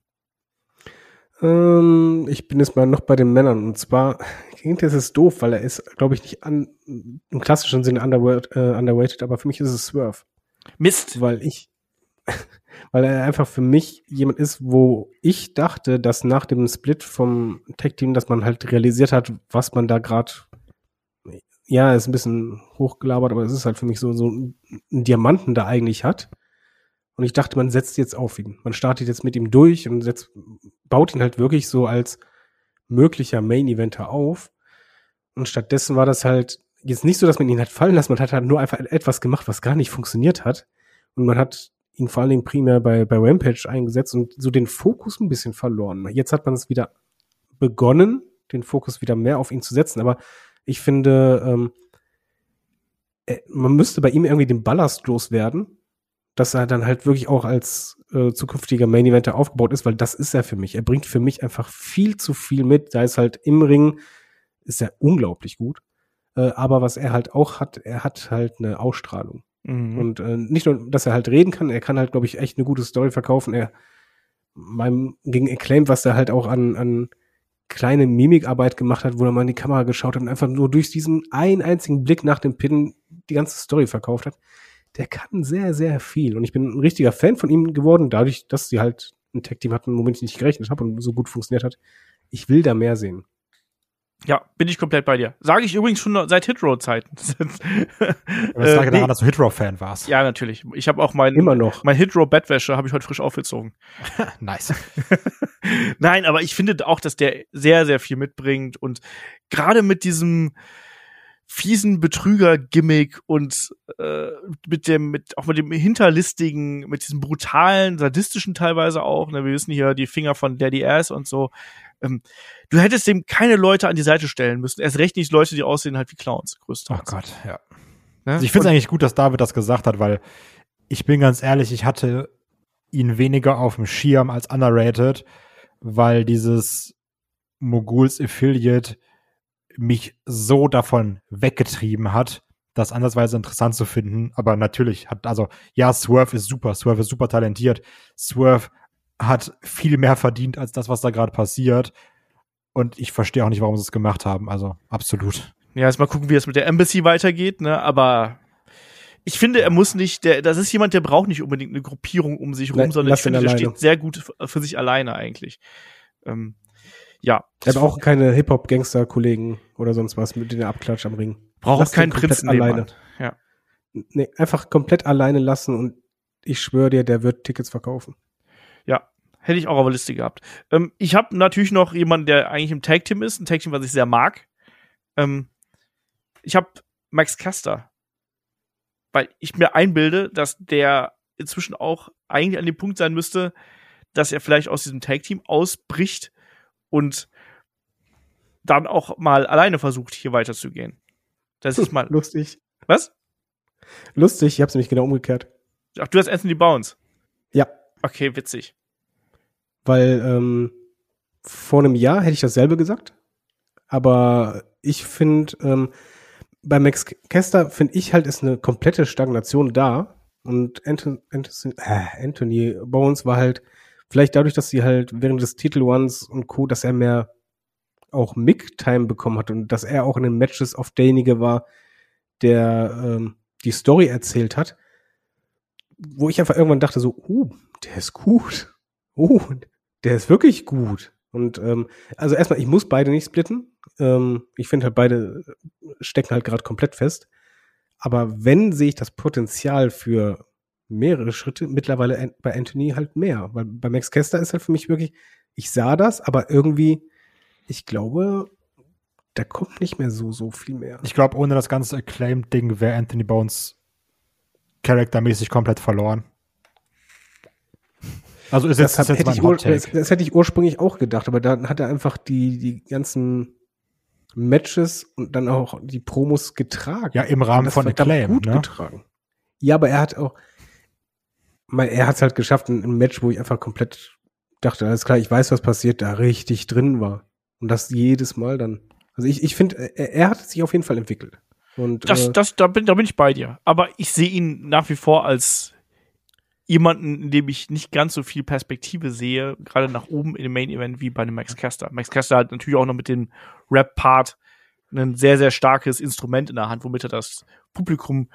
Ähm, ich bin jetzt mal noch bei den Männern. Und zwar, (laughs) klingt das ist doof, weil er ist, glaube ich, nicht an, im klassischen Sinne underrated, äh, underrated, aber für mich ist es Swerve. Mist. Weil ich, (laughs) weil er einfach für mich jemand ist, wo ich dachte, dass nach dem Split vom Tech-Team, dass man halt realisiert hat, was man da gerade ja, ist ein bisschen hochgelabert, aber es ist halt für mich so, so ein Diamanten da eigentlich hat. Und ich dachte, man setzt jetzt auf ihn. Man startet jetzt mit ihm durch und setzt, baut ihn halt wirklich so als möglicher Main-Eventer auf. Und stattdessen war das halt jetzt nicht so, dass man ihn hat fallen lassen. Man hat halt nur einfach etwas gemacht, was gar nicht funktioniert hat. Und man hat ihn vor allen Dingen primär bei, bei Rampage eingesetzt und so den Fokus ein bisschen verloren. Jetzt hat man es wieder begonnen, den Fokus wieder mehr auf ihn zu setzen. Aber ich finde, ähm, äh, man müsste bei ihm irgendwie den Ballast loswerden dass er dann halt wirklich auch als äh, zukünftiger Main Eventer aufgebaut ist, weil das ist er für mich. Er bringt für mich einfach viel zu viel mit. Da ist halt im Ring, ist er unglaublich gut. Äh, aber was er halt auch hat, er hat halt eine Ausstrahlung. Mhm. Und äh, nicht nur, dass er halt reden kann, er kann halt, glaube ich, echt eine gute Story verkaufen. Er meinem gegen Acclaim, was er halt auch an, an kleine Mimikarbeit gemacht hat, wo er mal in die Kamera geschaut hat und einfach nur durch diesen einen einzigen Blick nach dem Pin die ganze Story verkauft hat der kann sehr, sehr viel. Und ich bin ein richtiger Fan von ihm geworden, dadurch, dass sie halt ein Tech-Team hatten, womit ich nicht gerechnet habe und so gut funktioniert hat. Ich will da mehr sehen. Ja, bin ich komplett bei dir. Sage ich übrigens schon seit Hitro-Zeiten. (laughs) das lag äh, daran, dass du Hitro-Fan warst. Ja, natürlich. Ich habe auch mein, Immer noch. mein Hitro-Bettwäsche habe ich heute frisch aufgezogen. (laughs) nice. (laughs) Nein, aber ich finde auch, dass der sehr, sehr viel mitbringt und gerade mit diesem, fiesen Betrüger-Gimmick und äh, mit dem, mit auch mit dem hinterlistigen, mit diesem brutalen, sadistischen teilweise auch. Ne, wir wissen hier die Finger von Daddy Ass und so. Ähm, du hättest dem keine Leute an die Seite stellen müssen. Erst recht nicht Leute, die aussehen halt wie Clowns, größtenteils. Oh Gott, ja. Ne? Also ich finde es eigentlich gut, dass David das gesagt hat, weil ich bin ganz ehrlich, ich hatte ihn weniger auf dem Schirm als underrated, weil dieses Moguls Affiliate mich so davon weggetrieben hat, das andersweise interessant zu finden. Aber natürlich hat, also, ja, Swerve ist super, Swerve ist super talentiert. Swerve hat viel mehr verdient als das, was da gerade passiert. Und ich verstehe auch nicht, warum sie es gemacht haben. Also, absolut. Ja, jetzt mal gucken, wie es mit der Embassy weitergeht, ne? Aber ich finde, er muss nicht, der, das ist jemand, der braucht nicht unbedingt eine Gruppierung um sich rum, sondern ich finde, der steht sehr gut für sich alleine eigentlich. Ähm, ja. Er braucht keine Hip-Hop-Gangster-Kollegen oder sonst was, mit denen er abklatscht am Ring. Braucht auch keinen Prinzen alleine. Ja. Nee, einfach komplett alleine lassen und ich schwöre dir, der wird Tickets verkaufen. Ja, hätte ich auch auf der Liste gehabt. Ähm, ich habe natürlich noch jemanden, der eigentlich im Tag-Team ist, ein Tag-Team, was ich sehr mag. Ähm, ich habe Max Caster. Weil ich mir einbilde, dass der inzwischen auch eigentlich an dem Punkt sein müsste, dass er vielleicht aus diesem Tag-Team ausbricht und dann auch mal alleine versucht, hier weiterzugehen. Das ist (laughs) mal. Lustig. Was? Lustig, ich hab's nämlich genau umgekehrt. Ach, du hast Anthony Bounce. Ja. Okay, witzig. Weil ähm, vor einem Jahr hätte ich dasselbe gesagt. Aber ich finde, ähm, bei Max Kester finde ich halt, ist eine komplette Stagnation da. Und Anthony, Anthony, äh, Anthony Bones war halt Vielleicht dadurch, dass sie halt während des Titel Ones und Co., dass er mehr auch Mick-Time bekommen hat und dass er auch in den Matches oft derjenige war, der ähm, die Story erzählt hat, wo ich einfach irgendwann dachte so, uh, der ist gut. Uh, der ist wirklich gut. Und ähm, also erstmal, ich muss beide nicht splitten. Ähm, ich finde halt beide stecken halt gerade komplett fest. Aber wenn sehe ich das Potenzial für mehrere Schritte, mittlerweile bei Anthony halt mehr. Weil bei Max Kester ist halt für mich wirklich, ich sah das, aber irgendwie, ich glaube, da kommt nicht mehr so, so viel mehr. Ich glaube, ohne das ganze Acclaimed-Ding wäre Anthony Bones charaktermäßig komplett verloren. Also ist das, jetzt, ist jetzt hätte mein das, das, hätte ich ursprünglich auch gedacht, aber dann hat er einfach die, die ganzen Matches und dann auch die Promos getragen. Ja, im Rahmen von Acclaim. Gut ne? getragen. Ja, aber er hat auch, er hat es halt geschafft, ein, ein Match, wo ich einfach komplett dachte, alles klar, ich weiß, was passiert, da richtig drin war. Und das jedes Mal dann. Also ich, ich finde, er, er hat sich auf jeden Fall entwickelt. Und, das, äh, das, da, bin, da bin ich bei dir. Aber ich sehe ihn nach wie vor als jemanden, in dem ich nicht ganz so viel Perspektive sehe, gerade nach oben in dem Main Event wie bei einem Max Caster. Max Caster hat natürlich auch noch mit dem Rap-Part ein sehr, sehr starkes Instrument in der Hand, womit er das Publikum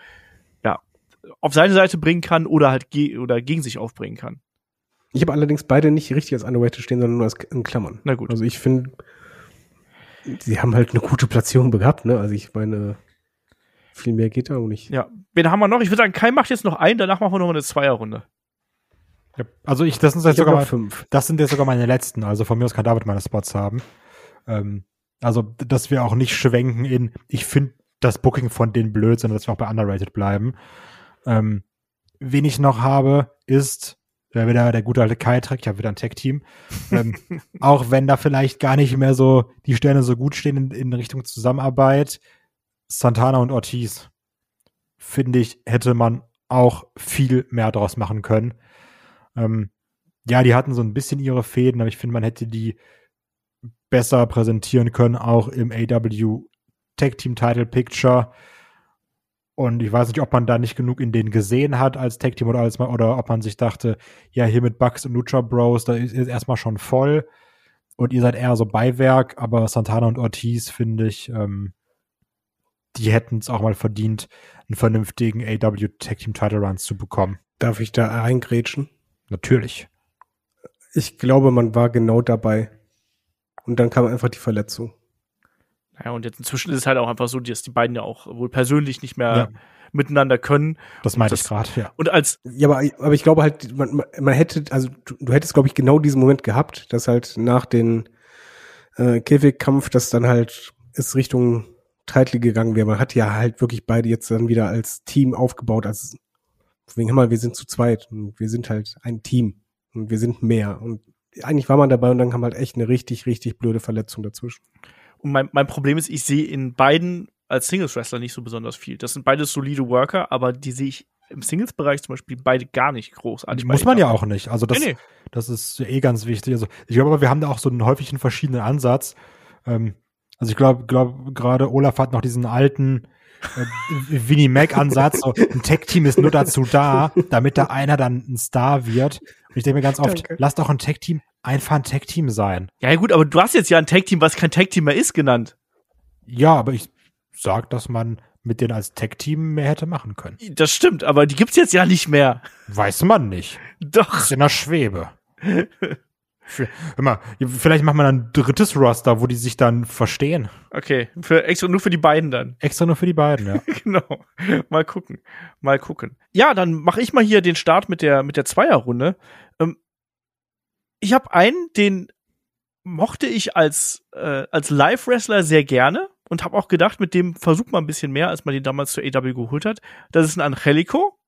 auf seine Seite bringen kann oder halt ge oder gegen sich aufbringen kann. Ich habe allerdings beide nicht richtig als Underrated stehen, sondern nur als in Klammern. Na gut. Also ich finde, sie haben halt eine gute Platzierung gehabt, ne? Also ich meine, viel mehr geht da auch nicht. Ja. Wen haben wir noch? Ich würde sagen, Kai macht jetzt noch einen, danach machen wir noch eine Zweierrunde. Ja, also ich, das sind jetzt sogar mal, fünf. Das sind jetzt sogar meine letzten. Also von mir aus kann David meine Spots haben. Ähm, also, dass wir auch nicht schwenken in, ich finde das Booking von denen blöd, sondern dass wir auch bei Underrated bleiben. Ähm, wen ich noch habe, ist ja, wieder der gute alte Kai trägt, ich habe wieder ein Tech-Team. ähm, (laughs) auch wenn da vielleicht gar nicht mehr so die Sterne so gut stehen in, in Richtung Zusammenarbeit, Santana und Ortiz, finde ich, hätte man auch viel mehr draus machen können. Ähm, ja, die hatten so ein bisschen ihre Fäden, aber ich finde, man hätte die besser präsentieren können, auch im AW Tag Team Title Picture. Und ich weiß nicht, ob man da nicht genug in denen gesehen hat als Tag Team oder als oder ob man sich dachte, ja, hier mit Bucks und Lucha Bros, da ist, ist erstmal schon voll. Und ihr seid eher so Beiwerk, aber Santana und Ortiz finde ich, ähm, die hätten es auch mal verdient, einen vernünftigen AW Tag Team Title Runs zu bekommen. Darf ich da eingrätschen? Natürlich. Ich glaube, man war genau dabei. Und dann kam einfach die Verletzung. Naja, und jetzt inzwischen ist es halt auch einfach so, dass die beiden ja auch wohl persönlich nicht mehr ja. miteinander können. Das meinte ich gerade, ja. Und als. Ja, aber, aber ich glaube halt, man, man hätte, also du, du hättest, glaube ich, genau diesen Moment gehabt, dass halt nach den äh, Käfigkampf, dass dann halt es Richtung Title gegangen wäre. Man hat ja halt wirklich beide jetzt dann wieder als Team aufgebaut, als Deswegen hör mal, wir sind zu zweit und wir sind halt ein Team und wir sind mehr. Und eigentlich war man dabei und dann kam halt echt eine richtig, richtig blöde Verletzung dazwischen. Und mein, mein Problem ist, ich sehe in beiden als Singles-Wrestler nicht so besonders viel. Das sind beides solide Worker, aber die sehe ich im Singles-Bereich zum Beispiel beide gar nicht großartig. Muss man ja auch nicht. Also das, nee, nee. das ist eh ganz wichtig. Also ich glaube, aber wir haben da auch so einen häufigen verschiedenen Ansatz. Ähm, also ich glaube, glaube gerade Olaf hat noch diesen alten äh, (laughs) Winnie Mac-Ansatz. So, ein Tech-Team ist nur dazu da, damit da einer dann ein Star wird. Und ich denke mir ganz oft, Danke. lass doch ein Tech-Team einfach ein Tech-Team sein. Ja, gut, aber du hast jetzt ja ein Tech-Team, was kein Tech-Team mehr ist, genannt. Ja, aber ich sag, dass man mit denen als Tech-Team mehr hätte machen können. Das stimmt, aber die gibt's jetzt ja nicht mehr. Weiß man nicht. Doch. ist in der Schwebe. Für, mal, vielleicht machen wir dann ein drittes Roster, wo die sich dann verstehen. Okay, für extra nur für die beiden dann. Extra nur für die beiden, ja. (laughs) genau. Mal gucken. Mal gucken. Ja, dann mache ich mal hier den Start mit der mit der Zweierrunde. Ähm, ich habe einen, den mochte ich als äh, als Live Wrestler sehr gerne und habe auch gedacht, mit dem versucht man ein bisschen mehr, als man den damals zur AW geholt hat. Das ist ein Angelico.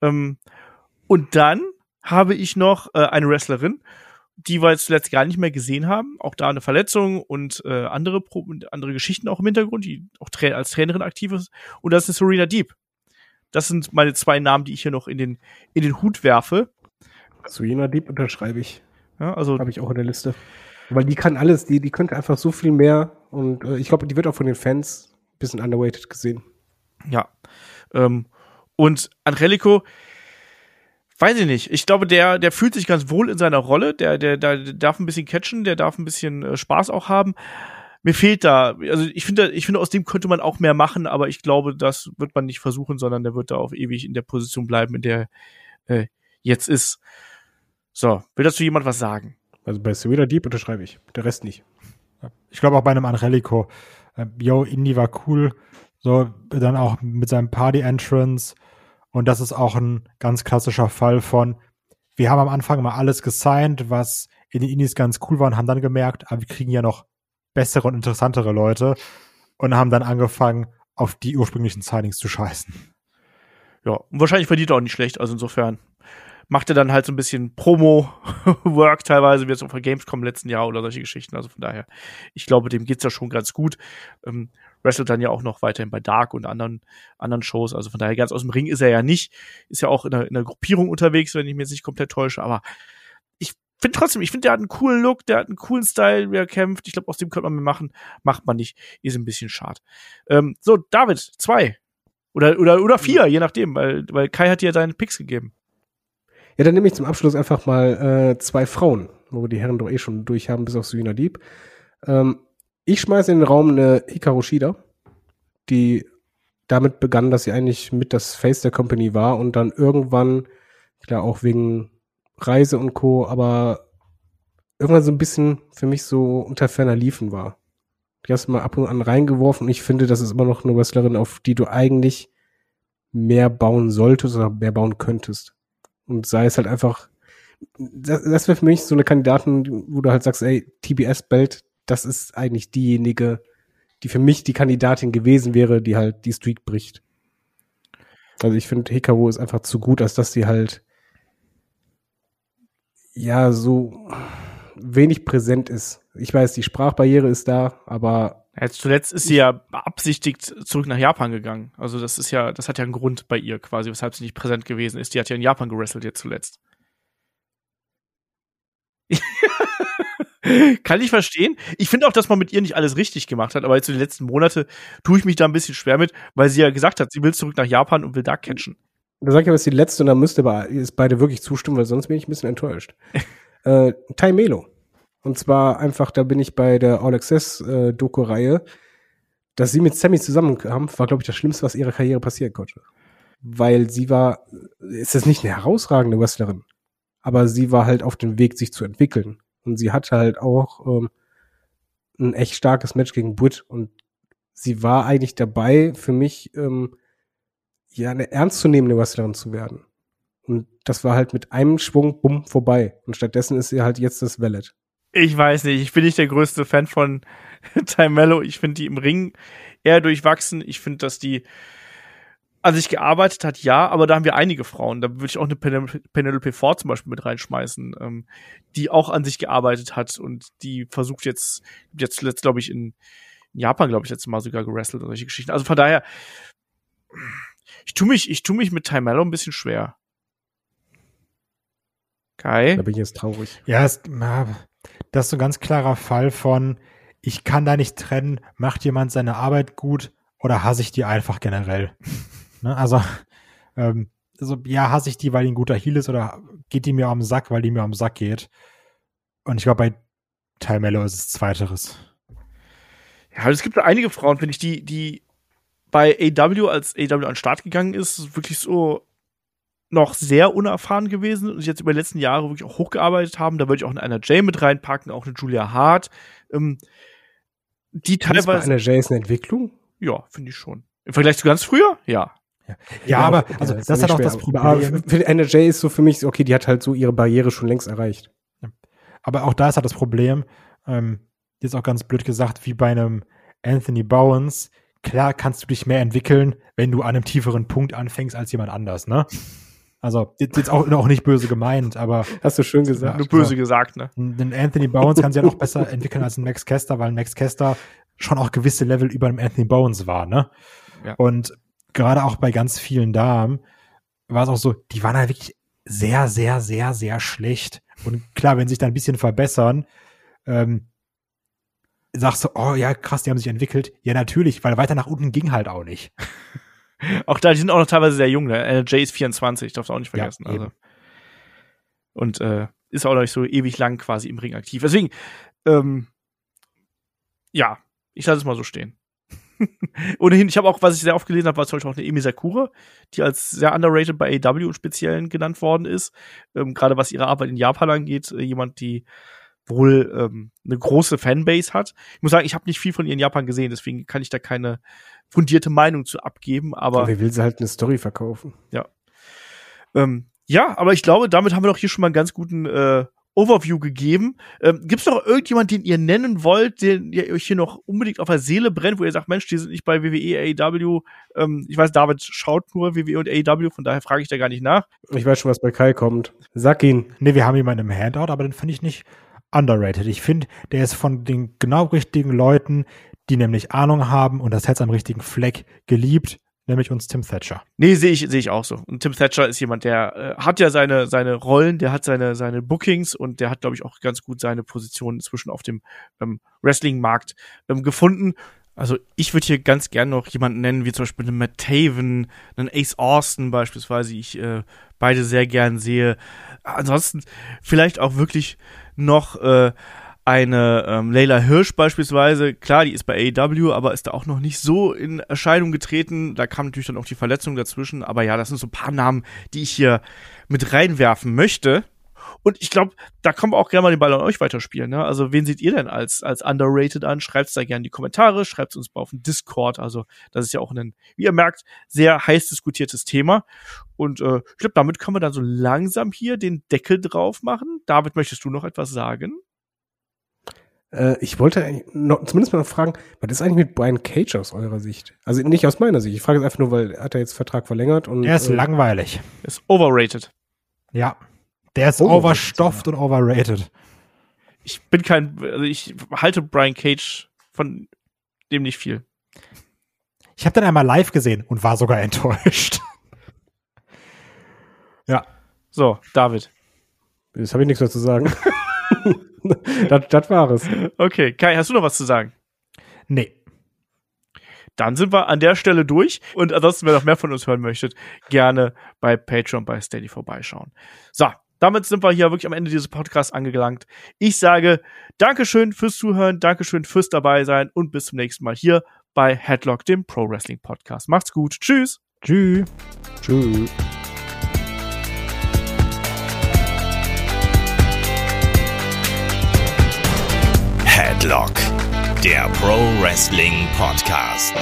Ähm, und dann habe ich noch äh, eine Wrestlerin, die wir jetzt zuletzt gar nicht mehr gesehen haben. Auch da eine Verletzung und äh, andere, Pro andere Geschichten auch im Hintergrund, die auch tra als Trainerin aktiv ist. Und das ist Serena Deep. Das sind meine zwei Namen, die ich hier noch in den, in den Hut werfe. Serena Deep unterschreibe ich. Ja, also. Habe ich auch in der Liste. Weil die kann alles, die, die könnte einfach so viel mehr. Und äh, ich glaube, die wird auch von den Fans ein bisschen underweighted gesehen. Ja. Ähm, und Angelico, weiß ich nicht. Ich glaube, der, der fühlt sich ganz wohl in seiner Rolle. Der, der, der, darf ein bisschen catchen, der darf ein bisschen äh, Spaß auch haben. mir fehlt da, also ich finde, ich finde, aus dem könnte man auch mehr machen, aber ich glaube, das wird man nicht versuchen, sondern der wird da auf ewig in der Position bleiben, in der äh, jetzt ist. So, will dazu jemand was sagen? Also bei Serena Deep unterschreibe ich, der Rest nicht. Ich glaube auch bei einem Angelico. Äh, Yo, Indy war cool. So, dann auch mit seinem Party-Entrance. Und das ist auch ein ganz klassischer Fall von, wir haben am Anfang mal alles gesigned, was in den Indies ganz cool war und haben dann gemerkt, aber wir kriegen ja noch bessere und interessantere Leute und haben dann angefangen, auf die ursprünglichen Signings zu scheißen. Ja, und wahrscheinlich verdient er auch nicht schlecht, also insofern macht er dann halt so ein bisschen Promo-Work (laughs) teilweise, wie jetzt auf der Gamescom im letzten Jahr oder solche Geschichten. Also von daher, ich glaube, dem geht's ja schon ganz gut. Ähm, wrestelt dann ja auch noch weiterhin bei Dark und anderen, anderen Shows. Also von daher, ganz aus dem Ring ist er ja nicht. Ist ja auch in einer, in einer Gruppierung unterwegs, wenn ich mir jetzt nicht komplett täusche. Aber ich finde trotzdem, ich finde, der hat einen coolen Look, der hat einen coolen Style, wie er kämpft. Ich glaube, aus dem könnte man mehr machen. Macht man nicht. Ist ein bisschen schade. Ähm, so, David, zwei. Oder, oder, oder vier, je nachdem, weil, weil Kai hat dir deine Picks gegeben. Ja, dann nehme ich zum Abschluss einfach mal äh, zwei Frauen, wo wir die Herren doch eh schon durch haben, bis auf Serena Deep. Ähm, ich schmeiße in den Raum eine Hikaru Shida, die damit begann, dass sie eigentlich mit das Face der Company war und dann irgendwann, klar auch wegen Reise und Co., aber irgendwann so ein bisschen für mich so unter ferner Liefen war. Die hast du mal ab und an reingeworfen und ich finde, das ist immer noch eine Wrestlerin, auf die du eigentlich mehr bauen solltest oder mehr bauen könntest. Und sei es halt einfach, das, das wäre für mich so eine Kandidatin, wo du halt sagst, ey, TBS-Belt, das ist eigentlich diejenige, die für mich die Kandidatin gewesen wäre, die halt die Streak bricht. Also ich finde, Hikaru ist einfach zu gut, als dass sie halt ja so wenig präsent ist. Ich weiß, die Sprachbarriere ist da, aber Jetzt zuletzt ist sie ja beabsichtigt zurück nach Japan gegangen. Also das ist ja, das hat ja einen Grund bei ihr quasi, weshalb sie nicht präsent gewesen ist. Die hat ja in Japan gewrestelt jetzt zuletzt. (laughs) Kann ich verstehen. Ich finde auch, dass man mit ihr nicht alles richtig gemacht hat, aber jetzt in den letzten Monate tue ich mich da ein bisschen schwer mit, weil sie ja gesagt hat, sie will zurück nach Japan und will da catchen. Da sag ich aber, ist die letzte und da müsste aber es beide wirklich zustimmen, weil sonst bin ich ein bisschen enttäuscht. (laughs) äh, Tai Melo. Und zwar einfach, da bin ich bei der All Access äh, Doku-Reihe, dass sie mit Sammy zusammenkam, war, glaube ich, das Schlimmste, was ihrer Karriere passieren konnte. Weil sie war, ist das nicht eine herausragende Wrestlerin, aber sie war halt auf dem Weg, sich zu entwickeln. Und sie hatte halt auch ähm, ein echt starkes Match gegen Britt und sie war eigentlich dabei, für mich ähm, ja eine ernstzunehmende Wrestlerin zu werden. Und das war halt mit einem Schwung, bumm, vorbei. Und stattdessen ist sie halt jetzt das Valet. Ich weiß nicht, ich bin nicht der größte Fan von (laughs) Time Mello. Ich finde die im Ring eher durchwachsen. Ich finde, dass die an sich gearbeitet hat, ja, aber da haben wir einige Frauen. Da würde ich auch eine Pen Penelope Ford zum Beispiel mit reinschmeißen, ähm, die auch an sich gearbeitet hat und die versucht jetzt, jetzt zuletzt, glaube ich, in, in Japan, glaube ich, letztes Mal sogar gerestelt und solche Geschichten. Also von daher, ich tue mich, ich tue mich mit Time Mello ein bisschen schwer. Kai? Da bin ich jetzt traurig. Ja, es, das ist so ein ganz klarer Fall von, ich kann da nicht trennen, macht jemand seine Arbeit gut oder hasse ich die einfach generell. (laughs) ne? Also, ähm, also, ja, hasse ich die, weil die ein guter Heal ist oder geht die mir am Sack, weil die mir am Sack geht. Und ich glaube, bei Ty Mello ist es zweiteres. Ja, es gibt einige Frauen, finde ich, die, die bei AW, als AW an den Start gegangen ist, wirklich so noch sehr unerfahren gewesen und sich jetzt über die letzten Jahre wirklich auch hochgearbeitet haben. Da würde ich auch eine Jay mit reinpacken, auch eine Julia Hart. Ähm, die teilweise. Bei einer Jay ist eine Entwicklung? Ja, finde ich schon. Im Vergleich zu ganz früher? Ja. Ja, ja aber also, das, das hat auch das Problem. Für NJ ist so für mich, okay, die hat halt so ihre Barriere schon längst erreicht. Ja. Aber auch da ist halt das Problem, ähm, jetzt auch ganz blöd gesagt, wie bei einem Anthony Bowens, klar kannst du dich mehr entwickeln, wenn du an einem tieferen Punkt anfängst als jemand anders, ne? Also jetzt auch, auch nicht böse gemeint, aber hast du schön gesagt. Nur böse gesagt, ne? Den Anthony Bones kann sich ja noch besser entwickeln als ein Max Kester, weil ein Max Kester schon auch gewisse Level über dem Anthony Bones war, ne? Ja. Und gerade auch bei ganz vielen Damen war es auch so, die waren halt wirklich sehr, sehr, sehr, sehr schlecht. Und klar, wenn sie sich dann ein bisschen verbessern, ähm, sagst du, oh ja, krass, die haben sich entwickelt. Ja, natürlich, weil weiter nach unten ging halt auch nicht. Auch da, die sind auch noch teilweise sehr jung, ne? Jay ist 24, darfst du auch nicht vergessen. Ja, also. Und äh, ist auch noch nicht so ewig lang quasi im Ring aktiv. Deswegen, ähm, ja, Ich lasse es mal so stehen. (laughs) Ohnehin, ich habe auch, was ich sehr oft gelesen habe, war zum Beispiel auch eine Emi Sakura, die als sehr underrated bei AW im Speziellen genannt worden ist. Ähm, Gerade was ihre Arbeit in Japan angeht, äh, jemand, die wohl ähm, eine große Fanbase hat. Ich muss sagen, ich habe nicht viel von ihr in Japan gesehen, deswegen kann ich da keine fundierte Meinung zu abgeben. Aber Aber wer will sie halt eine Story verkaufen? ähm, ja, aber ich glaube, damit haben wir doch hier schon mal einen ganz guten äh, Overview gegeben. Ähm, Gibt es noch irgendjemand, den ihr nennen wollt, den ihr euch hier noch unbedingt auf der Seele brennt, wo ihr sagt, Mensch, die sind nicht bei WWE, AEW. Ähm, ich weiß, David schaut nur WWE und AEW, von daher frage ich da gar nicht nach. Ich weiß schon, was bei Kai kommt. Sag ihn. Nee, wir haben jemanden im Handout, aber den finde ich nicht underrated. Ich finde, der ist von den genau richtigen Leuten, die nämlich Ahnung haben und das Herz am richtigen Fleck geliebt, nämlich uns Tim Thatcher. Nee, sehe ich, sehe ich auch so. Und Tim Thatcher ist jemand, der äh, hat ja seine, seine Rollen, der hat seine, seine Bookings und der hat, glaube ich, auch ganz gut seine Position inzwischen auf dem ähm, Wrestling-Markt ähm, gefunden. Also ich würde hier ganz gern noch jemanden nennen, wie zum Beispiel einen Matt Taven, einen Ace Austin beispielsweise, die ich äh, beide sehr gern sehe. Ansonsten vielleicht auch wirklich noch äh, eine ähm, Leila Hirsch beispielsweise, klar, die ist bei AEW, aber ist da auch noch nicht so in Erscheinung getreten. Da kam natürlich dann auch die Verletzung dazwischen. Aber ja, das sind so ein paar Namen, die ich hier mit reinwerfen möchte. Und ich glaube, da können wir auch gerne mal den Ball an euch weiterspielen. Ne? Also, wen seht ihr denn als, als underrated an? Schreibt da gerne in die Kommentare, schreibt uns mal auf den Discord. Also, das ist ja auch ein, wie ihr merkt, sehr heiß diskutiertes Thema. Und äh, ich glaube, damit können wir dann so langsam hier den Deckel drauf machen. David, möchtest du noch etwas sagen? Äh, ich wollte eigentlich noch, zumindest mal noch fragen, was ist eigentlich mit Brian Cage aus eurer Sicht? Also nicht aus meiner Sicht. Ich frage es einfach nur, weil hat er jetzt Vertrag verlängert und Er ist äh, langweilig. Ist overrated. Ja. Der ist Overrated overstofft und overrated. Ich bin kein, also ich halte Brian Cage von dem nicht viel. Ich habe den einmal live gesehen und war sogar (laughs) enttäuscht. ja. So, David. das habe ich nichts mehr zu sagen. (laughs) das, das war es. Okay, Kai, hast du noch was zu sagen? Nee. Dann sind wir an der Stelle durch. Und ansonsten, wer noch mehr von uns hören möchtet, gerne bei Patreon, bei Steady vorbeischauen. So, damit sind wir hier wirklich am Ende dieses Podcasts angelangt. Ich sage Dankeschön fürs Zuhören, Dankeschön fürs dabei sein und bis zum nächsten Mal hier bei Headlock, dem Pro Wrestling Podcast. Macht's gut. Tschüss. Tschüss. Tschüss. Headlock, der Pro Wrestling Podcast.